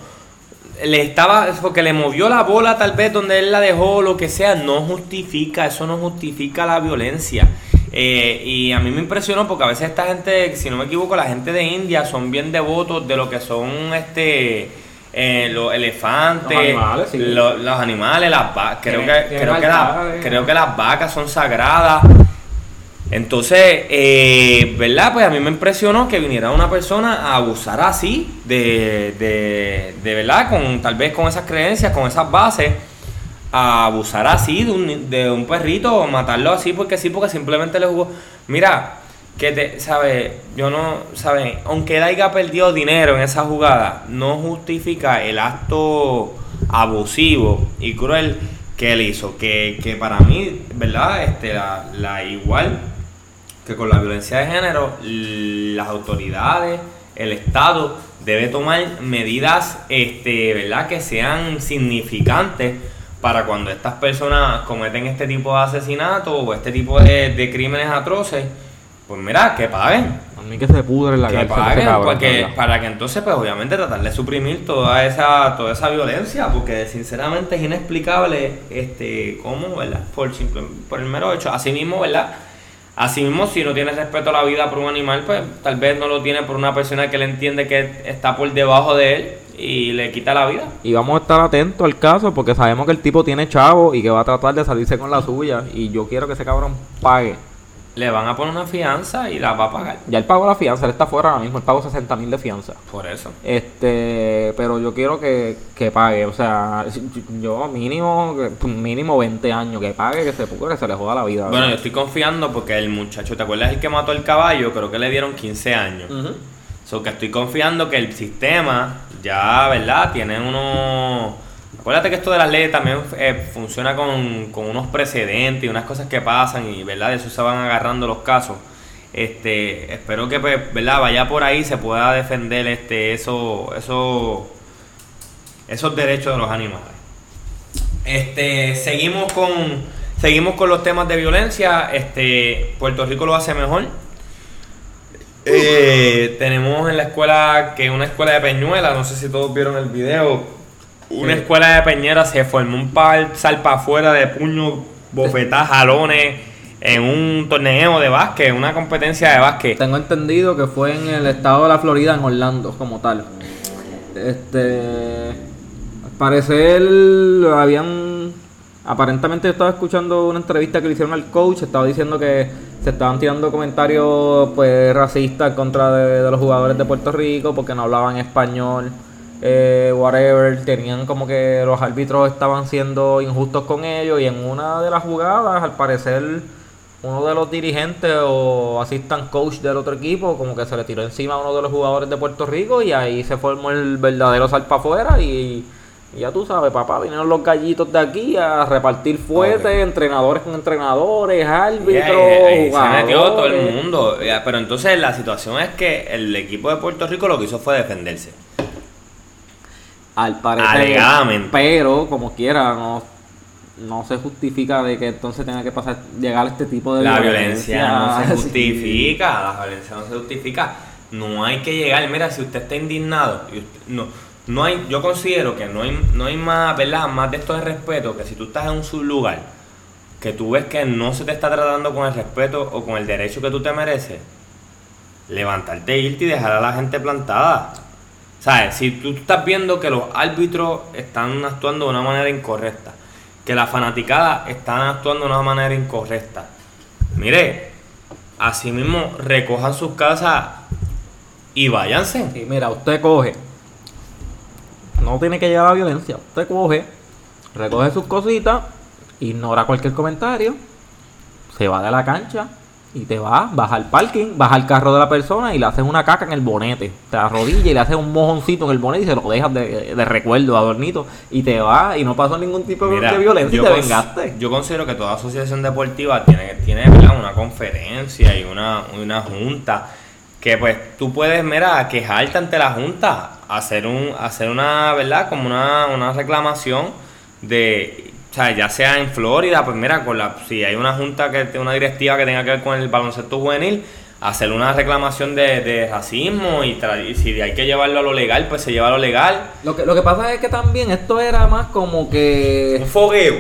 le estaba porque le movió la bola tal vez donde él la dejó lo que sea no justifica eso no justifica la violencia eh, y a mí me impresionó porque a veces esta gente si no me equivoco la gente de India son bien devotos de lo que son este eh, los elefantes
Los animales, sí.
lo- los animales las vacas creo que creo que, la-
altares.
creo que las vacas son sagradas entonces, eh, ¿verdad? Pues a mí me impresionó que viniera una persona a abusar así, de, de, de verdad, con tal vez con esas creencias, con esas bases, a abusar así de un, de un perrito o matarlo así porque sí, porque simplemente le jugó. Mira, que te, ¿sabes? Yo no, ¿sabes? Aunque haya perdido dinero en esa jugada, no justifica el acto abusivo y cruel que él hizo. Que, que para mí, ¿verdad? Este, la igual que con la violencia de género, las autoridades, el Estado debe tomar medidas, este, ¿verdad? Que sean significantes para cuando estas personas cometen este tipo de asesinatos o este tipo de, de crímenes atroces, pues mira, que paguen.
A mí que se pudre la
Que
ese
paguen,
cabrón,
porque, para que entonces, pues obviamente tratar de suprimir toda esa, toda esa violencia, porque sinceramente es inexplicable este cómo, ¿verdad? Por, simple, por el mero hecho. Asimismo, ¿verdad? Asimismo, si no tiene respeto a la vida por un animal, pues tal vez no lo tiene por una persona que le entiende que está por debajo de él y le quita la vida.
Y vamos a estar atentos al caso porque sabemos que el tipo tiene chavo y que va a tratar de salirse con la suya. Y yo quiero que ese cabrón pague.
Le van a poner una fianza y la va a pagar.
Ya él pagó la fianza, él está fuera ahora mismo, él pagó 60 mil de fianza.
Por eso.
Este, pero yo quiero que, que pague, o sea, yo mínimo, mínimo 20 años que pague, que se que se le joda la vida.
Bueno, yo estoy confiando porque el muchacho, ¿te acuerdas el que mató el caballo? Creo que le dieron 15 años.
Ujú.
So que estoy confiando que el sistema ya, ¿verdad? Tiene unos... Acuérdate que esto de las leyes también eh, funciona con, con unos precedentes y unas cosas que pasan y, ¿verdad? De eso se van agarrando los casos. Este, espero que, pues, ¿verdad? Vaya por ahí se pueda defender este, eso, eso, esos derechos de los animales. Este, seguimos con, seguimos con los temas de violencia. Este, Puerto Rico lo hace mejor. Eh, tenemos en la escuela, que es una escuela de Peñuela, no sé si todos vieron el video. Una
Sí.
escuela de Peñera se formó un par salpa afuera de puños, bofetadas, jalones en un torneo de básquet, una competencia de básquet.
Tengo entendido que fue en el estado de la Florida, en Orlando, como tal. Este. Al parecer, habían. Aparentemente, yo estaba escuchando una entrevista que le hicieron al coach. Estaba diciendo que se estaban tirando comentarios pues racistas contra de, de los jugadores de Puerto Rico porque no hablaban español. Eh, whatever, tenían como que los árbitros estaban siendo injustos con ellos y en una de las jugadas, al parecer, uno de los dirigentes o assistant coach del otro equipo como que se le tiró encima a uno de los jugadores de Puerto Rico y ahí se formó el verdadero salpa afuera y, y ya tú sabes, papá, vinieron los gallitos de aquí a repartir fuertes,
Ok.
entrenadores con entrenadores, árbitros,
ahí se metió todo el
jugadores.
mundo. Pero entonces la situación es que el equipo de Puerto Rico lo que hizo fue defenderse.
Al parecer.
Alegadamente.
Pero, como quiera, no, no se justifica de que entonces tenga que pasar, llegar a este tipo de
La violencia no se justifica, la violencia no se justifica. No hay que llegar, mira, si usted está indignado, no, no hay, yo considero que no hay, no hay más, ¿verdad? Más de esto de respeto que si tú estás en un sublugar, que tú ves que no se te está tratando con el respeto o con el derecho que tú te mereces, levantarte, irte y dejar a la gente plantada. ¿Sabes? Si tú estás viendo que los árbitros están actuando de una manera incorrecta, que la fanaticada están actuando de una manera incorrecta, mire, así mismo recojan sus casas y váyanse.
Y mira, usted coge. No tiene que llegar a violencia. Usted coge, recoge sus cositas, ignora cualquier comentario, se va de la cancha y te va, vas al parking, vas al carro de la persona y le haces una caca en el bonete. Te arrodillas y le haces un mojoncito en el bonete y se lo dejas de, de recuerdo, adornito. Y te va y no pasó ningún tipo
Mira,
de violencia y te vengaste.
Yo considero que toda asociación deportiva tiene, tiene una conferencia y una, una junta que pues tú puedes, mira, quejarte ante la junta, hacer un hacer una, ¿verdad? Como una, una reclamación de, o sea, ya sea en Florida, pues mira, con la, si hay una junta, que una directiva que tenga que ver con el baloncesto juvenil, hacer una reclamación de, de racismo y, y si hay que llevarlo a lo legal, pues se lleva a lo legal.
Lo que, lo que pasa es que también esto era más como que
Un fogueo.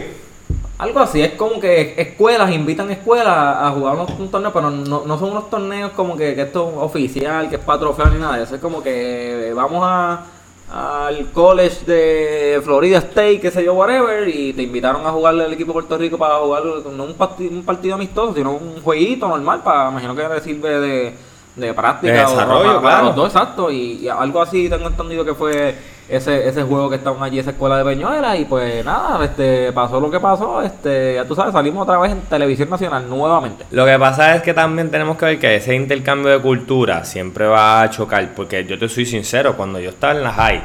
Algo así, es como que escuelas invitan escuelas a jugar unos, un torneo, pero no, no son unos torneos como que, que esto es oficial, que es para trofeo ni nada de eso. Es como que vamos a al college de Florida State, qué sé yo, whatever, y te invitaron a jugarle al equipo de Puerto Rico para jugar no un, parti- un partido amistoso, sino un jueguito normal, para imagino que sirve de, de práctica
De
o
desarrollo,
para, para
claro.
los dos, exacto, y, y algo así tengo entendido que fue ese, ese juego que estaban allí, esa escuela de Peñuela, y pues nada, este pasó lo que pasó, este ya tú sabes, salimos otra vez en televisión nacional nuevamente.
Lo que pasa es que también tenemos que ver que ese intercambio de cultura siempre va a chocar, porque yo te soy sincero, cuando yo estaba en la high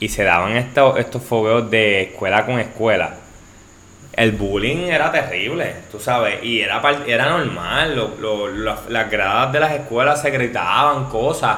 y se daban estos, estos fogueos de escuela con escuela, el bullying era terrible, tú sabes, y era, era normal, lo- lo- las- las gradas de las escuelas se gritaban cosas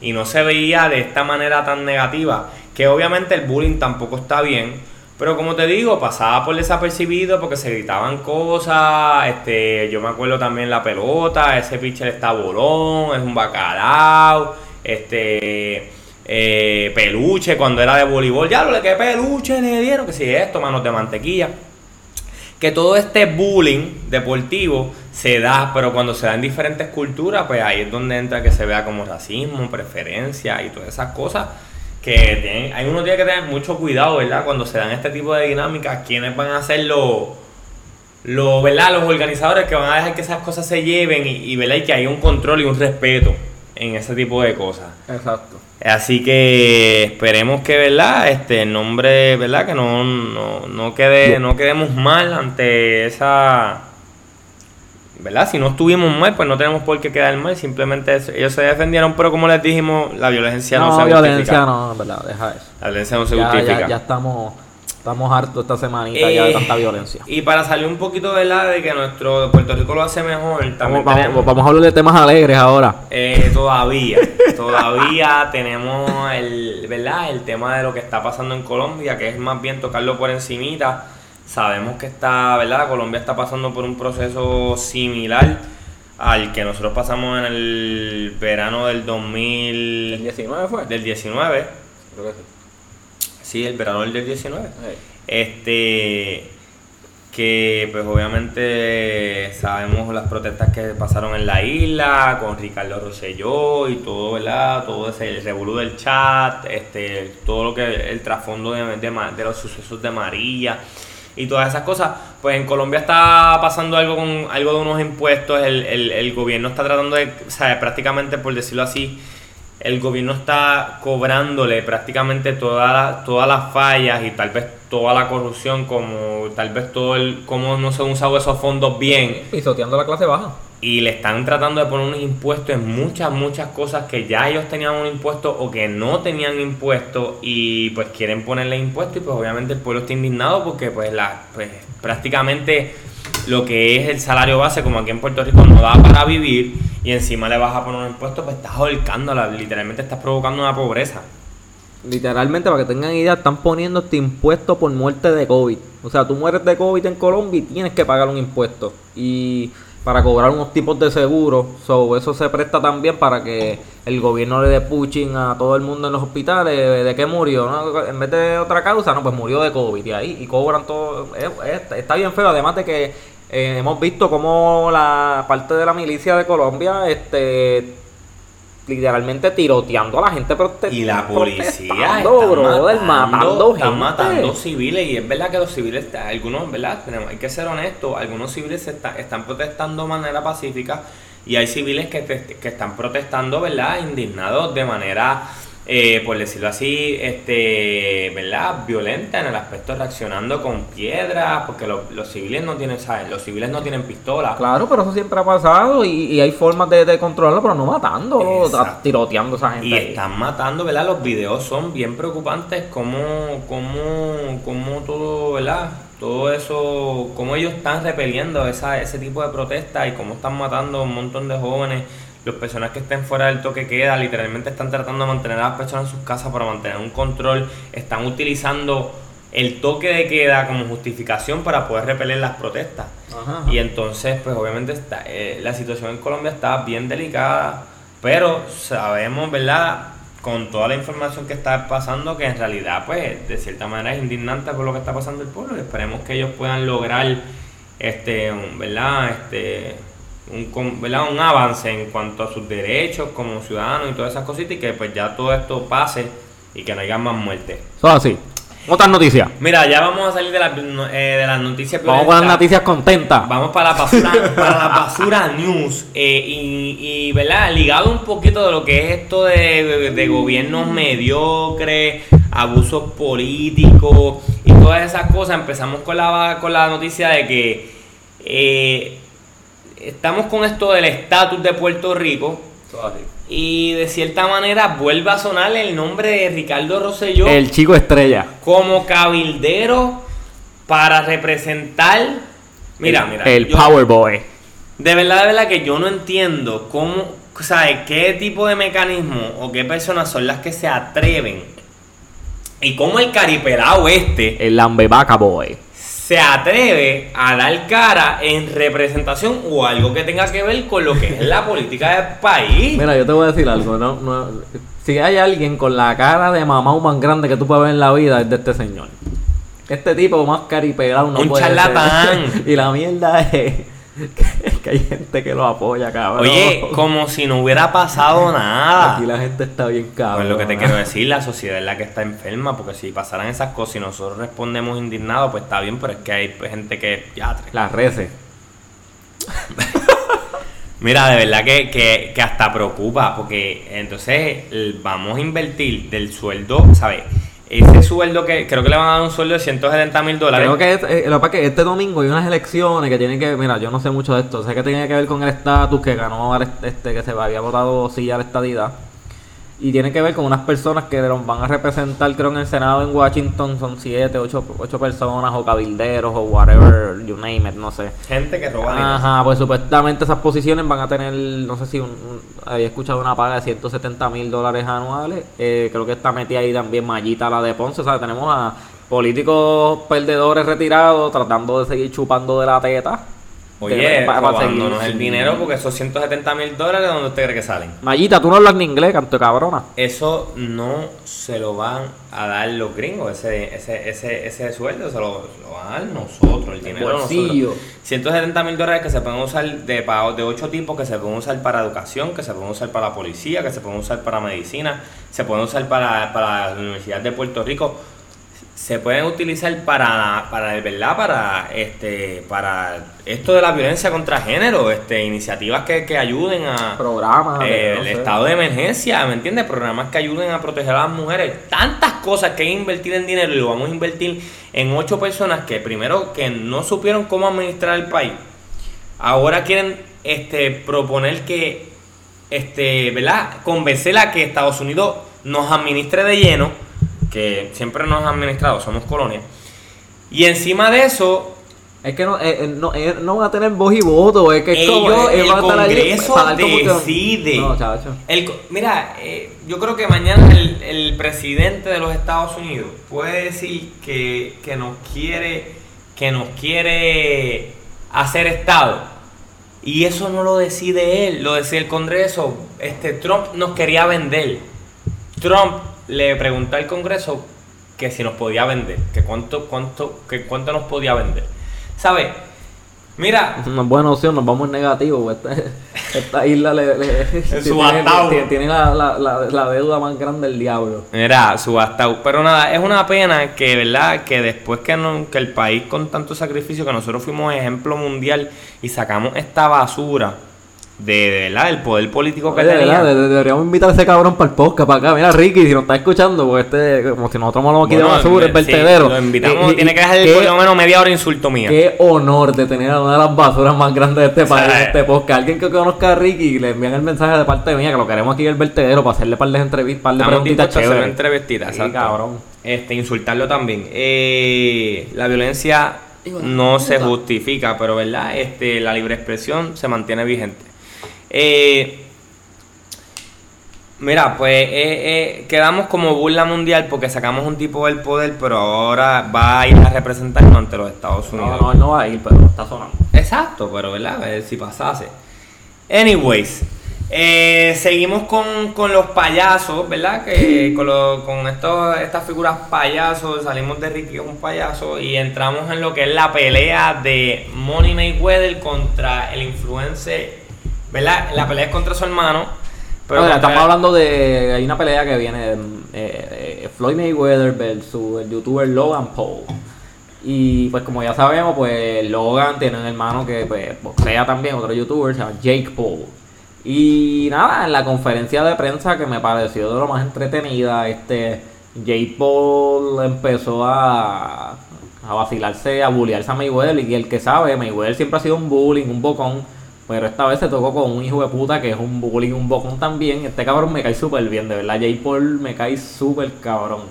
y no se veía de esta manera tan negativa, que obviamente el bullying tampoco está bien, pero como te digo, pasaba por desapercibido porque se gritaban cosas, este, yo me acuerdo también la pelota, ese pitcher está bolón, es un bacalao, este, eh, peluche cuando era de voleibol, ya lo que peluche le dieron, que si esto, manos de mantequilla que todo este bullying deportivo se da, pero cuando se da en diferentes culturas, pues ahí es donde entra que se vea como racismo, preferencia y todas esas cosas que tienen, hay uno tiene que tener mucho cuidado, ¿verdad? Cuando se dan este tipo de dinámicas, quiénes van a ser los, los, ¿verdad? Los organizadores que van a dejar que esas cosas se lleven y, y, ¿verdad? Y que haya un control y un respeto en ese tipo de cosas.
Exacto.
Así que esperemos que, ¿verdad? Este el nombre, ¿verdad? Que no, no, no quede, no quedemos mal ante esa. ¿Verdad? Si no estuvimos mal, pues no tenemos por qué quedar mal. Simplemente eso- ellos se defendieron, pero como les dijimos, la violencia no,
no,
se
violencia
justifica.
no, en verdad, deja eso.
La violencia no se
Ya,
justifica.
ya, ya estamos, estamos hartos esta semanita ya de
Eh,
tanta violencia.
Y para salir un poquito, ¿verdad? De que nuestro Puerto Rico lo hace mejor, también
Vamos,
tenemos-
vamos, vamos a hablar de temas alegres ahora.
Eh, todavía, todavía tenemos el, ¿verdad? el tema de lo que está pasando en Colombia, que es más bien tocarlo por encimita. Sabemos que está, ¿verdad? Colombia está pasando por un proceso similar al que nosotros pasamos en el verano del 2000,
¿El 19 fue?
del 19.
Creo que sí.
Sí, el verano del 19.
Ey.
Este que pues obviamente sabemos las protestas que pasaron en la isla con Ricardo Rosselló y todo, ¿verdad? Todo ese el revolú del chat, este, todo lo que el trasfondo de, de de los sucesos de María y todas esas cosas. Pues en Colombia está pasando algo con algo de unos impuestos, el, el, el gobierno está tratando de, o sea, prácticamente por decirlo así, el gobierno está cobrándole prácticamente todas las todas las fallas y tal vez toda la corrupción como tal vez todo el cómo no se han usado esos fondos bien
Pisoteando la clase baja.
y le están tratando de poner unos impuestos en muchas muchas cosas que ya ellos tenían un impuesto o que no tenían impuesto y pues quieren ponerle impuesto y pues obviamente el pueblo está indignado porque pues la pues prácticamente lo que es el salario base como aquí en Puerto Rico no da para vivir y encima le vas a poner un impuesto pues estás ahorcándola literalmente estás provocando una pobreza
Literalmente, para que tengan idea, están poniendo este impuesto por muerte de COVID. O sea, tú mueres de COVID en Colombia y tienes que pagar un impuesto. Y para cobrar unos tipos de seguro, so, eso se presta también para que el gobierno le dé pushing a todo el mundo en los hospitales de, que murió. En vez de otra causa, no, pues murió de COVID y ahí y cobran todo. es- es- está bien feo, además de que eh, hemos visto como la parte de la milicia de Colombia, este literalmente tiroteando a la gente prote-
y la policía
protestando,
está
brother, matando,
están
gente.
matando civiles. Y es verdad que los civiles algunos verdad tenemos hay que ser honestos algunos civiles está- están protestando de manera pacífica y hay civiles que, que están protestando verdad indignados de manera eh, por decirlo así, este, ¿verdad? Violenta en el aspecto reaccionando con piedras, porque lo- los civiles no tienen, ¿sabes? Los civiles no tienen pistola.
Claro, pero eso siempre ha pasado y, y hay formas de, de controlarlo, pero no
Exacto.
tiroteando a esa gente.
Y
ahí.
están matando, ¿verdad? Los videos son bien preocupantes, como, como, como todo, ¿verdad? Todo eso, cómo ellos están repeliendo esa, ese tipo de protestas y cómo están matando a un montón de jóvenes. Los personas que estén fuera del toque queda, literalmente están tratando de mantener a las personas en sus casas para mantener un control. Están utilizando el toque de queda como justificación para poder repeler las protestas.
Ajá.
Y entonces, pues obviamente está, eh, la situación en Colombia está bien delicada, pero sabemos, ¿verdad? Con toda la información que está pasando, que en realidad, pues, de cierta manera es indignante por lo que está pasando el pueblo y esperemos que ellos puedan lograr, este, ¿verdad? Este, un, ¿verdad? un avance en cuanto a sus derechos como ciudadanos y todas esas cositas y que pues ya todo esto pase y que no haya más muertes.
Eso es así. Otras noticias.
Mira, ya vamos a salir de, las no- eh, de las noticias
Vamos con las noticias contentas.
Vamos para la basura, para la basura news. eh, y, y, ¿verdad? Ligado un poquito de lo que es esto de, de- de gobiernos mediocres, abusos políticos y todas esas cosas. Empezamos con la, con la noticia de que eh, estamos con esto del estatus de Puerto Rico. Y de cierta manera vuelve a sonar el nombre de Ricardo Rosselló
El chico estrella.
como cabildero para representar. Mira, mira.
El
yo-
Power Boy.
De verdad, de verdad que yo no entiendo cómo, ¿sabes? ¿Qué tipo de mecanismo o qué personas son las que se atreven? Y cómo el caripelao este
El Lambevaca Boy.
Se atreve a dar cara en representación o algo que tenga que ver con lo que es la política del país.
Mira, yo te voy a decir algo. No, no, si hay alguien con la cara de mamá más grande que tú puedes ver en la vida, es de este señor. Este tipo más caripelado no
Un
puede ser.
charlatán.
y la mierda es que, que hay gente que lo apoya, cabrón.
Oye, como si no hubiera pasado nada.
Aquí la gente está bien cabrón.
Pues lo que te quiero decir, la sociedad es la que está enferma, porque si pasaran esas cosas y nosotros respondemos indignados, pues está bien, pero es que hay gente que ya
Las reces.
Mira, de verdad que, que, que hasta preocupa, porque entonces vamos a invertir del sueldo, ¿sabes? Ese sueldo que creo que le van a dar un sueldo de 170 mil dólares.
Creo que es- eh, lo que este domingo hay unas elecciones que tienen que, mira, yo no sé mucho de esto, sé que tiene que ver con el estatus que ganó este que se había votado sí a la estadidad y tiene que ver con unas personas que los van a representar, creo en el Senado en Washington son siete, ocho, ocho personas o cabilderos o whatever, you name it, no sé.
Gente que roba.
Ajá, pues supuestamente esas posiciones van a tener, no sé si un, un- había escuchado una paga de 170 mil dólares anuales. Eh, creo que está metida ahí también Mayita, la de Ponce. O sea, tenemos a políticos perdedores retirados tratando de seguir chupando de la teta.
Oye, robándonos el dinero porque esos 170 mil dólares, ¿de dónde usted cree que salen?
Mayita, tú no hablas ni inglés, canto de cabrona.
Eso no se lo van a dar los gringos, ese, ese, ese, ese sueldo se lo, lo van a dar nosotros, el dinero
bolsillo.
nosotros. 170 mil dólares que se pueden usar de pagos de ocho tipos, que se pueden usar para educación, que se pueden usar para la policía, que se pueden usar para medicina, se pueden usar para, para la Universidad de Puerto Rico. Se pueden utilizar para, para ¿verdad? Para este, para esto de la violencia contra género, este, iniciativas que, que ayuden a,
Programas.
eh,
no
el
sé.
estado de emergencia, ¿me entiendes? Programas que ayuden a proteger a las mujeres. Tantas cosas que hay que invertir en dinero y lo vamos a invertir en ocho personas que primero que no supieron cómo administrar el país. Ahora quieren este, proponer que, este, ¿verdad? Convencer a que Estados Unidos nos administre de lleno, que siempre nos ha administrado, somos colonia. Y encima de eso,
Es que no, eh, eh, no, eh, no van a tener voz y voto. Es que
ellos,
como, eh,
el
van a estar ahí
Congreso decide.
No, chacho.
El mira, yo creo que mañana el, el presidente de los Estados Unidos puede decir que, que nos quiere que nos quiere hacer Estado. Y eso no lo decide él, lo decide el Congreso. Este Trump nos quería vender. Trump le preguntó al Congreso que si nos podía vender, que cuánto, cuánto, que cuánto nos podía vender. ¿Sabes? Mira,
Es una buena opción, nos vamos en negativo. Esta, esta isla le, le- tiene,
subastado.
tiene- tiene la, la, la, la deuda más grande del diablo.
Mira, subastado. Pero nada, es una pena que, ¿verdad? Que después que, no, que el país con tanto sacrificio, que nosotros fuimos ejemplo mundial y sacamos esta basura, de, de verdad, el poder político que
Oye,
tenía.
¿verdad? De- Deberíamos invitar a ese cabrón para el podcast, para acá. Mira, Ricky, si nos está escuchando, pues este, como si nosotros hablamos aquí
Bueno,
de basura, el
sí,
vertedero.
lo invitamos,
Eh,
tiene que dejar
qué-
por lo menos media hora insulto mía.
Qué honor de tener a una de las basuras más grandes de este país,
sea,
en este podcast. Alguien que conozca a Ricky y le envían el mensaje de parte mía que lo queremos aquí en el vertedero para hacerle par de entrevistas, par de
Estamos
preguntitas chéveres.
entrevistita,
Sí, cabrón.
Este, insultarlo también. Eh, la violencia
de
no se justifica, pero verdad, este, la libre expresión se mantiene vigente. Eh, mira, pues eh, eh, quedamos como burla mundial porque sacamos un tipo del poder, pero ahora va a ir a representarnos ante los Estados
No,
Unidos.
no, él no va a ir, pero está sonando.
Exacto, pero ¿verdad? A ver si pasase. Anyways, eh, seguimos con, con los payasos, ¿verdad? Que con, lo- con estos, estas figuras payasos, salimos de Ricky un payaso y entramos en lo que es la pelea de Money Mayweather contra el influencer, ¿verdad? La pelea es contra su hermano. Pero
estamos hablando de. Hay una pelea que viene de eh, eh, Floyd Mayweather versus el youtuber Logan Paul. Y pues, como ya sabemos, pues Logan tiene un hermano que pues, boxea también, otro youtuber, se llama Jake Paul. Y nada, en la conferencia de prensa que me pareció de lo más entretenida, este Jake Paul empezó a, a vacilarse, a bullearse a Mayweather. Y el que sabe, Mayweather siempre ha sido un bullying, un bocón. Pero esta vez se tocó con un hijo de puta que es un bullying, un bocón también. Este cabrón me cae súper bien, de verdad. Jake Paul me cae súper cabrón.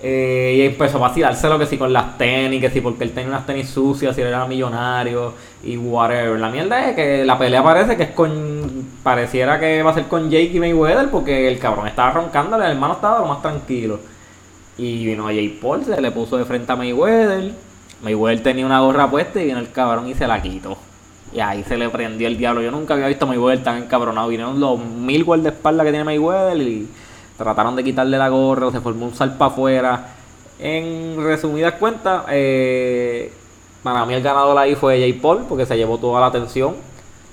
Eh, y empezó a vacilarse lo que sí con las tenis, que sí, porque él tenía unas tenis sucias, si él era millonario y whatever. La mierda es que la pelea parece que es con. Pareciera que va a ser con Jake y Mayweather, porque el cabrón estaba roncando, el hermano estaba lo más tranquilo. Y vino a Jake Paul, se le puso de frente a Mayweather. Mayweather tenía una gorra puesta y vino el cabrón y se la quitó. Y ahí se le prendió el diablo. Yo nunca había visto a Mayweather tan encabronado. Vinieron los mil guardaespaldas que tiene Mayweather y trataron de quitarle la gorra. Se formó un salpa afuera. En resumidas cuentas, eh, para mí el ganador ahí fue Jay Paul porque se llevó toda la atención.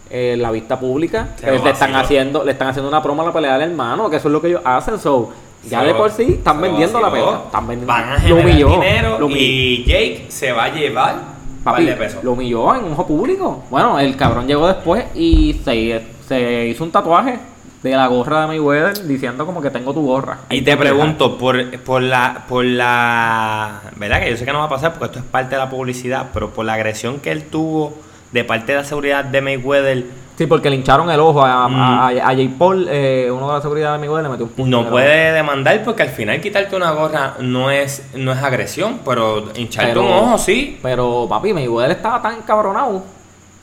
eh, la vista pública. Eh, le están haciendo, le están haciendo una promo a la pelea del hermano, que eso es lo que ellos hacen. So, ya
Se
de por sí están vendiendo la pelea. Están vendiendo.
Van a generar dinero
lo
y Jake se va a llevar
Papi,
de pesos.
lo humilló en un ojo público. Bueno, el cabrón llegó después y se, se hizo un tatuaje de la gorra de Mayweather diciendo como que tengo tu gorra.
Y te pregunto, por, por la, por la, ¿verdad? Que yo sé que no va a pasar porque esto es parte de la publicidad, pero por la agresión que él tuvo de parte de la seguridad de Mayweather,
Sí, porque le hincharon el ojo a,
Mm.
a- a Jay Paul, eh, uno de la seguridad de Mayweather, le metió un puño.
no puede demandar porque al final quitarte una gorra no es, no es agresión, pero hincharte
Pero-
un ojo sí.
Pero, papi, Mayweather estaba tan encabronado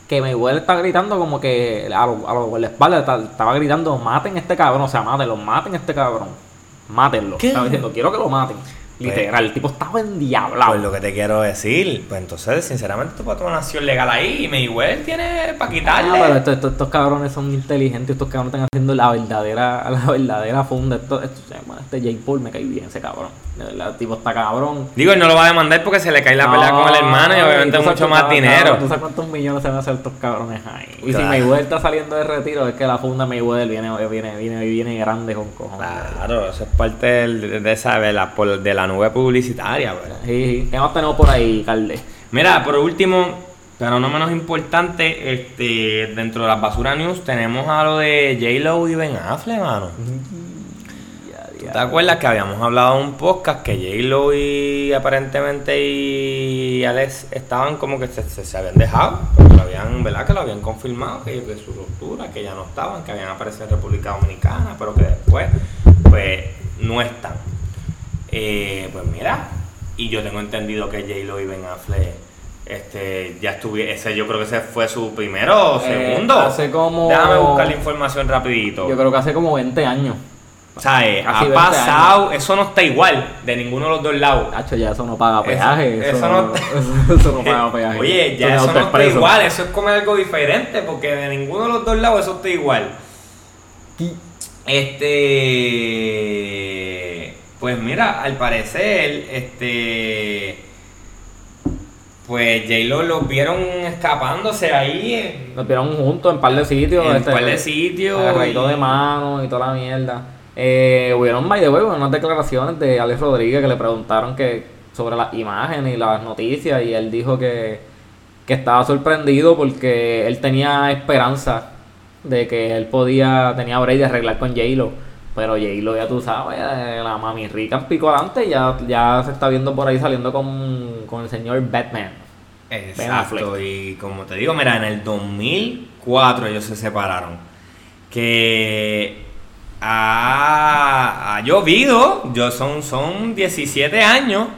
que Mayweather está gritando como que a los a los guardaespaldas está- estaba gritando, maten a este cabrón, o sea, mátenlo, maten a este cabrón. Mátenlo.
¿Qué?
Estaba diciendo, quiero que lo maten. Literal, el tipo estaba endiablado.
Pues lo que te quiero decir, pues entonces, sinceramente, tú puedes tomar una acción legal ahí y Mayweather tiene para quitarle.
Ah, pero estos, cabrones son inteligentes, estos cabrones están haciendo la verdadera, la verdadera funda. Esto, esto- este Jake Paul me cae bien, ese cabrón. De el tipo está cabrón.
Digo, él no lo va a demandar porque se le cae la pelea con el hermano y obviamente mucho más dinero.
¿Tú sabes cuántos millones se van a hacer estos cabrones ahí? Y si
Claro.
Mayweather está saliendo de retiro, es que la funda Mayweather viene, viene, viene, viene grande con cojones.
Claro, eso es parte del- de, esa, de la, de la nube publicitaria, ¿verdad?
Sí, sí. ¿Qué más tenemos por ahí, Calde?
Mira, por último, pero no menos importante, este, dentro de las basura news tenemos a lo de J-Lo y Ben Affleck, mano. ¿Tú ¿Te acuerdas que habíamos hablado en un podcast que J-Lo y aparentemente y Alex estaban como que se, se- se habían dejado? Porque lo habían, ¿verdad? Que lo habían confirmado, que de su ruptura, que ya no estaban, que habían aparecido en República Dominicana, pero que después, pues, no están. Eh, pues mira, y yo tengo entendido que J-Lo y Ben Affleck este, ya estuve, ese yo creo que ese fue su primero o
Eh,
segundo.
hace como-
Déjame buscar la información rapidito.
Yo creo que hace como 20 años.
O sea, eh, ha
20
pasado, eso no está igual de ninguno de los dos lados.
Hacho, ya eso no paga peaje.
Eso-
no, eso no paga peaje.
Oye, ya
es
eso no está igual, eso es comer algo diferente, porque de ninguno de los dos lados eso está igual. Este, pues mira, al parecer, este, pues J-Lo los vieron escapándose ahí
Nos vieron juntos en un par de sitios.
en
este,
par de sitios.
Agarradito
y-
de mano y toda la mierda. Eh, hubieron, by the way, unas declaraciones de Alex Rodríguez que le preguntaron que sobre las imágenes y las noticias y él dijo que, que estaba sorprendido porque él tenía esperanza de que él podía, tenía break de arreglar con J-Lo. Pero J-Lo, ya tú sabes, eh, la mami rica en pico adelante, ya, ya se está viendo por ahí saliendo con, con el señor Batman.
Exacto, y como te digo, mira, en el 2004 ellos se separaron. Que ha, ha llovido, yo son, son 17 años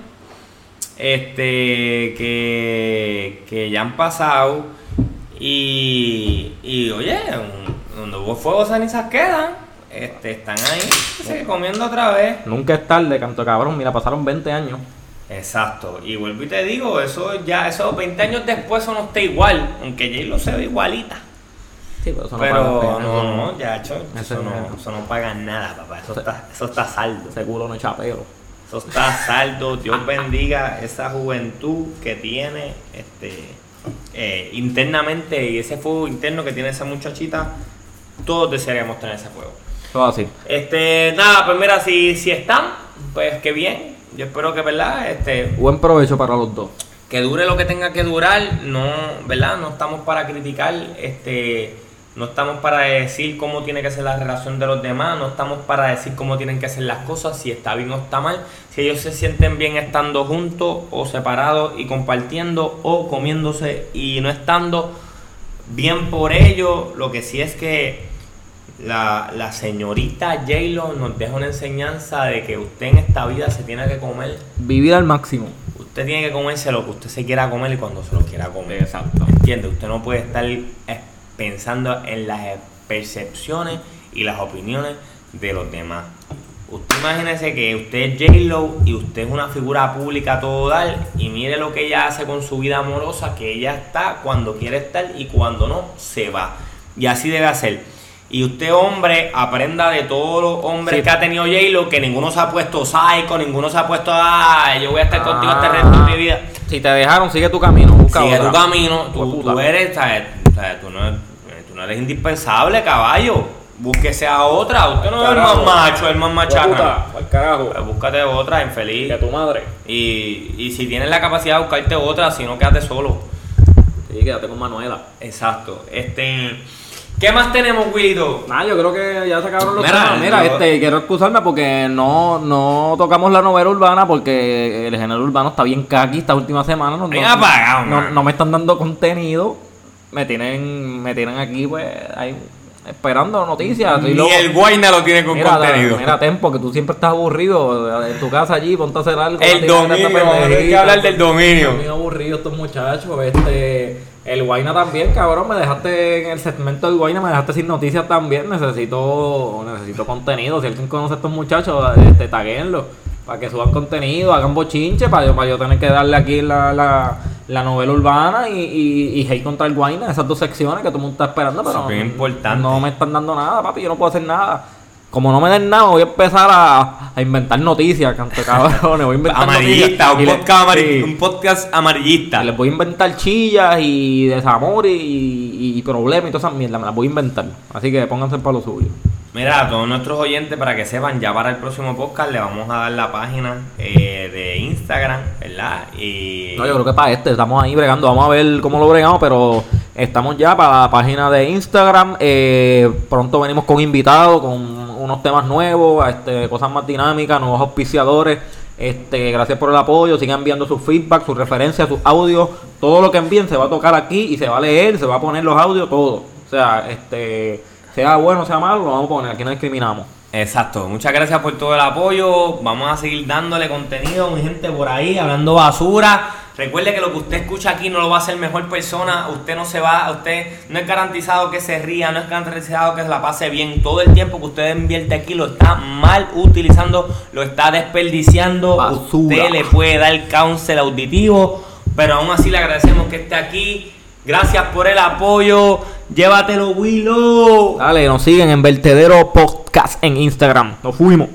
este que, que ya han pasado y, y oye, donde hubo fuego cenizas quedan. Este, están ahí, comiendo otra vez.
Nunca es tarde, canto cabrón, mira, pasaron 20 años.
Exacto, y vuelvo y te digo, eso ya, eso 20 años después eso no está igual, aunque J lo se ve igualita.
Sí, pero eso no
Pero
paga pena,
no, ya,
Eso
eso,
es
no, eso no paga nada, papá, eso está, eso está saldo.
Ese culo no echa pelo.
Eso está saldo, Dios bendiga esa juventud que tiene este eh, internamente y ese fuego interno que tiene esa muchachita, todos desearíamos tener ese fuego.
Todo así.
Este, nada, pues mira, si, si están, pues qué bien. Yo espero que, ¿verdad? Este,
Buen provecho para los dos.
que dure lo que tenga que durar, no, ¿verdad? No estamos para criticar, este, no estamos para decir cómo tiene que ser la relación de los demás, no estamos para decir cómo tienen que ser las cosas, si está bien o está mal, si ellos se sienten bien estando juntos o separados y compartiendo o comiéndose y no estando bien por ello, lo que sí es que la, la señorita J-Lo nos deja una enseñanza de que usted en esta vida se tiene que comer
Vivir al máximo.
Usted tiene que comerse lo que usted se quiera comer y cuando se lo quiera comer.
Exacto.
¿Entiende? Usted no puede estar pensando en las percepciones y las opiniones de los demás. Usted imagínese que usted es J-Lo y usted es una figura pública a todo dar y mire lo que ella hace con su vida amorosa, que ella está cuando quiere estar y cuando no, se va. Y así debe hacer. Y usted, hombre, aprenda de todos los hombres
Sí.
que ha tenido J-Lo, que ninguno se ha puesto psycho, ninguno se ha puesto, ah, yo voy a estar contigo hasta el resto de mi vida.
Si te dejaron, sigue tu camino. Busca
Sigue
otra.
tu camino, tú, eres, ¿sabes? ¿sabes? Tú, no, tú no eres indispensable, caballo. Búsquese a otra. Usted no es el más macho, el más machaca.
Al carajo.
Pues búscate otra, infeliz.
Que tu madre.
Y, y si tienes la capacidad de buscarte otra, si no, quédate solo.
Sí, quédate con Manuela.
Exacto. Este. ¿Qué más tenemos, Willito?
Nah, yo creo que ya se acabaron los
Mira,
temas. Mira,
yo-
este, quiero excusarme porque no, no tocamos la novela urbana porque el género urbano está bien caqui esta última semana. No,
Bien
no-
apagado,
no,
man.
no me están dando contenido. Me tienen, me tienen aquí, pues, ahí, esperando noticias.
Ni
loco.
el Guayna lo tiene con
Mira,
contenido.
mira, Tempo, que tú siempre estás aburrido en tu casa allí, ponte a hacer algo.
El dominio, tener que hablar del dominio.
Bien aburridos estos muchachos. Este, el Guayna también, cabrón. Me dejaste en el segmento del Guayna, me dejaste sin noticias también. Necesito, necesito contenido. Si alguien conoce a estos muchachos, este, taguenlo. Para que suban contenido, hagan bochinche, para yo, para yo tener que darle aquí la, la, la novela urbana y, y, y hate contra el Guayna, esas dos secciones que todo el mundo está esperando, pero
importante.
no me están dando nada, papi, yo no puedo hacer nada. Como no me den nada, voy a empezar a, a inventar noticias, canto cabrones, voy a inventar
Amarillista,
noticias.
un podcast, amari-
sí.
un podcast amarillista.
Les voy a inventar chillas y desamor y, y, y problemas y todas esas mierdas, me las voy a inventar. Así que pónganse para lo suyo.
Mira, a todos nuestros oyentes, para que sepan, ya para el próximo podcast le vamos a dar la página eh, de Instagram, ¿verdad? Y
No, yo creo que para este, estamos ahí bregando, vamos a ver cómo lo bregamos, pero estamos ya para la página de Instagram. eh, pronto venimos con invitados, con unos temas nuevos, este, cosas más dinámicas, nuevos auspiciadores. Este, gracias por el apoyo, sigan enviando sus feedback, sus referencias, sus audios, todo lo que envíen se va a tocar aquí y se va a leer, se va a poner los audios, todo. O sea, este, sea bueno, sea malo, lo vamos a poner, aquí no discriminamos.
Exacto, muchas gracias por todo el apoyo. Vamos a seguir dándole contenido, mi gente por ahí, hablando basura. Recuerde que lo que usted escucha aquí no lo va a hacer mejor persona. Usted no se va, usted no es garantizado que se ría, no es garantizado que se la pase bien. Todo el tiempo que usted invierte aquí lo está mal utilizando, lo está desperdiciando.
Basura.
Usted le puede dar cáncer auditivo, pero aún así le agradecemos que esté aquí. Gracias por el apoyo. Llévatelo, Willow.
Dale, nos siguen en Vertedero Podcast en Instagram. Nos fuimos.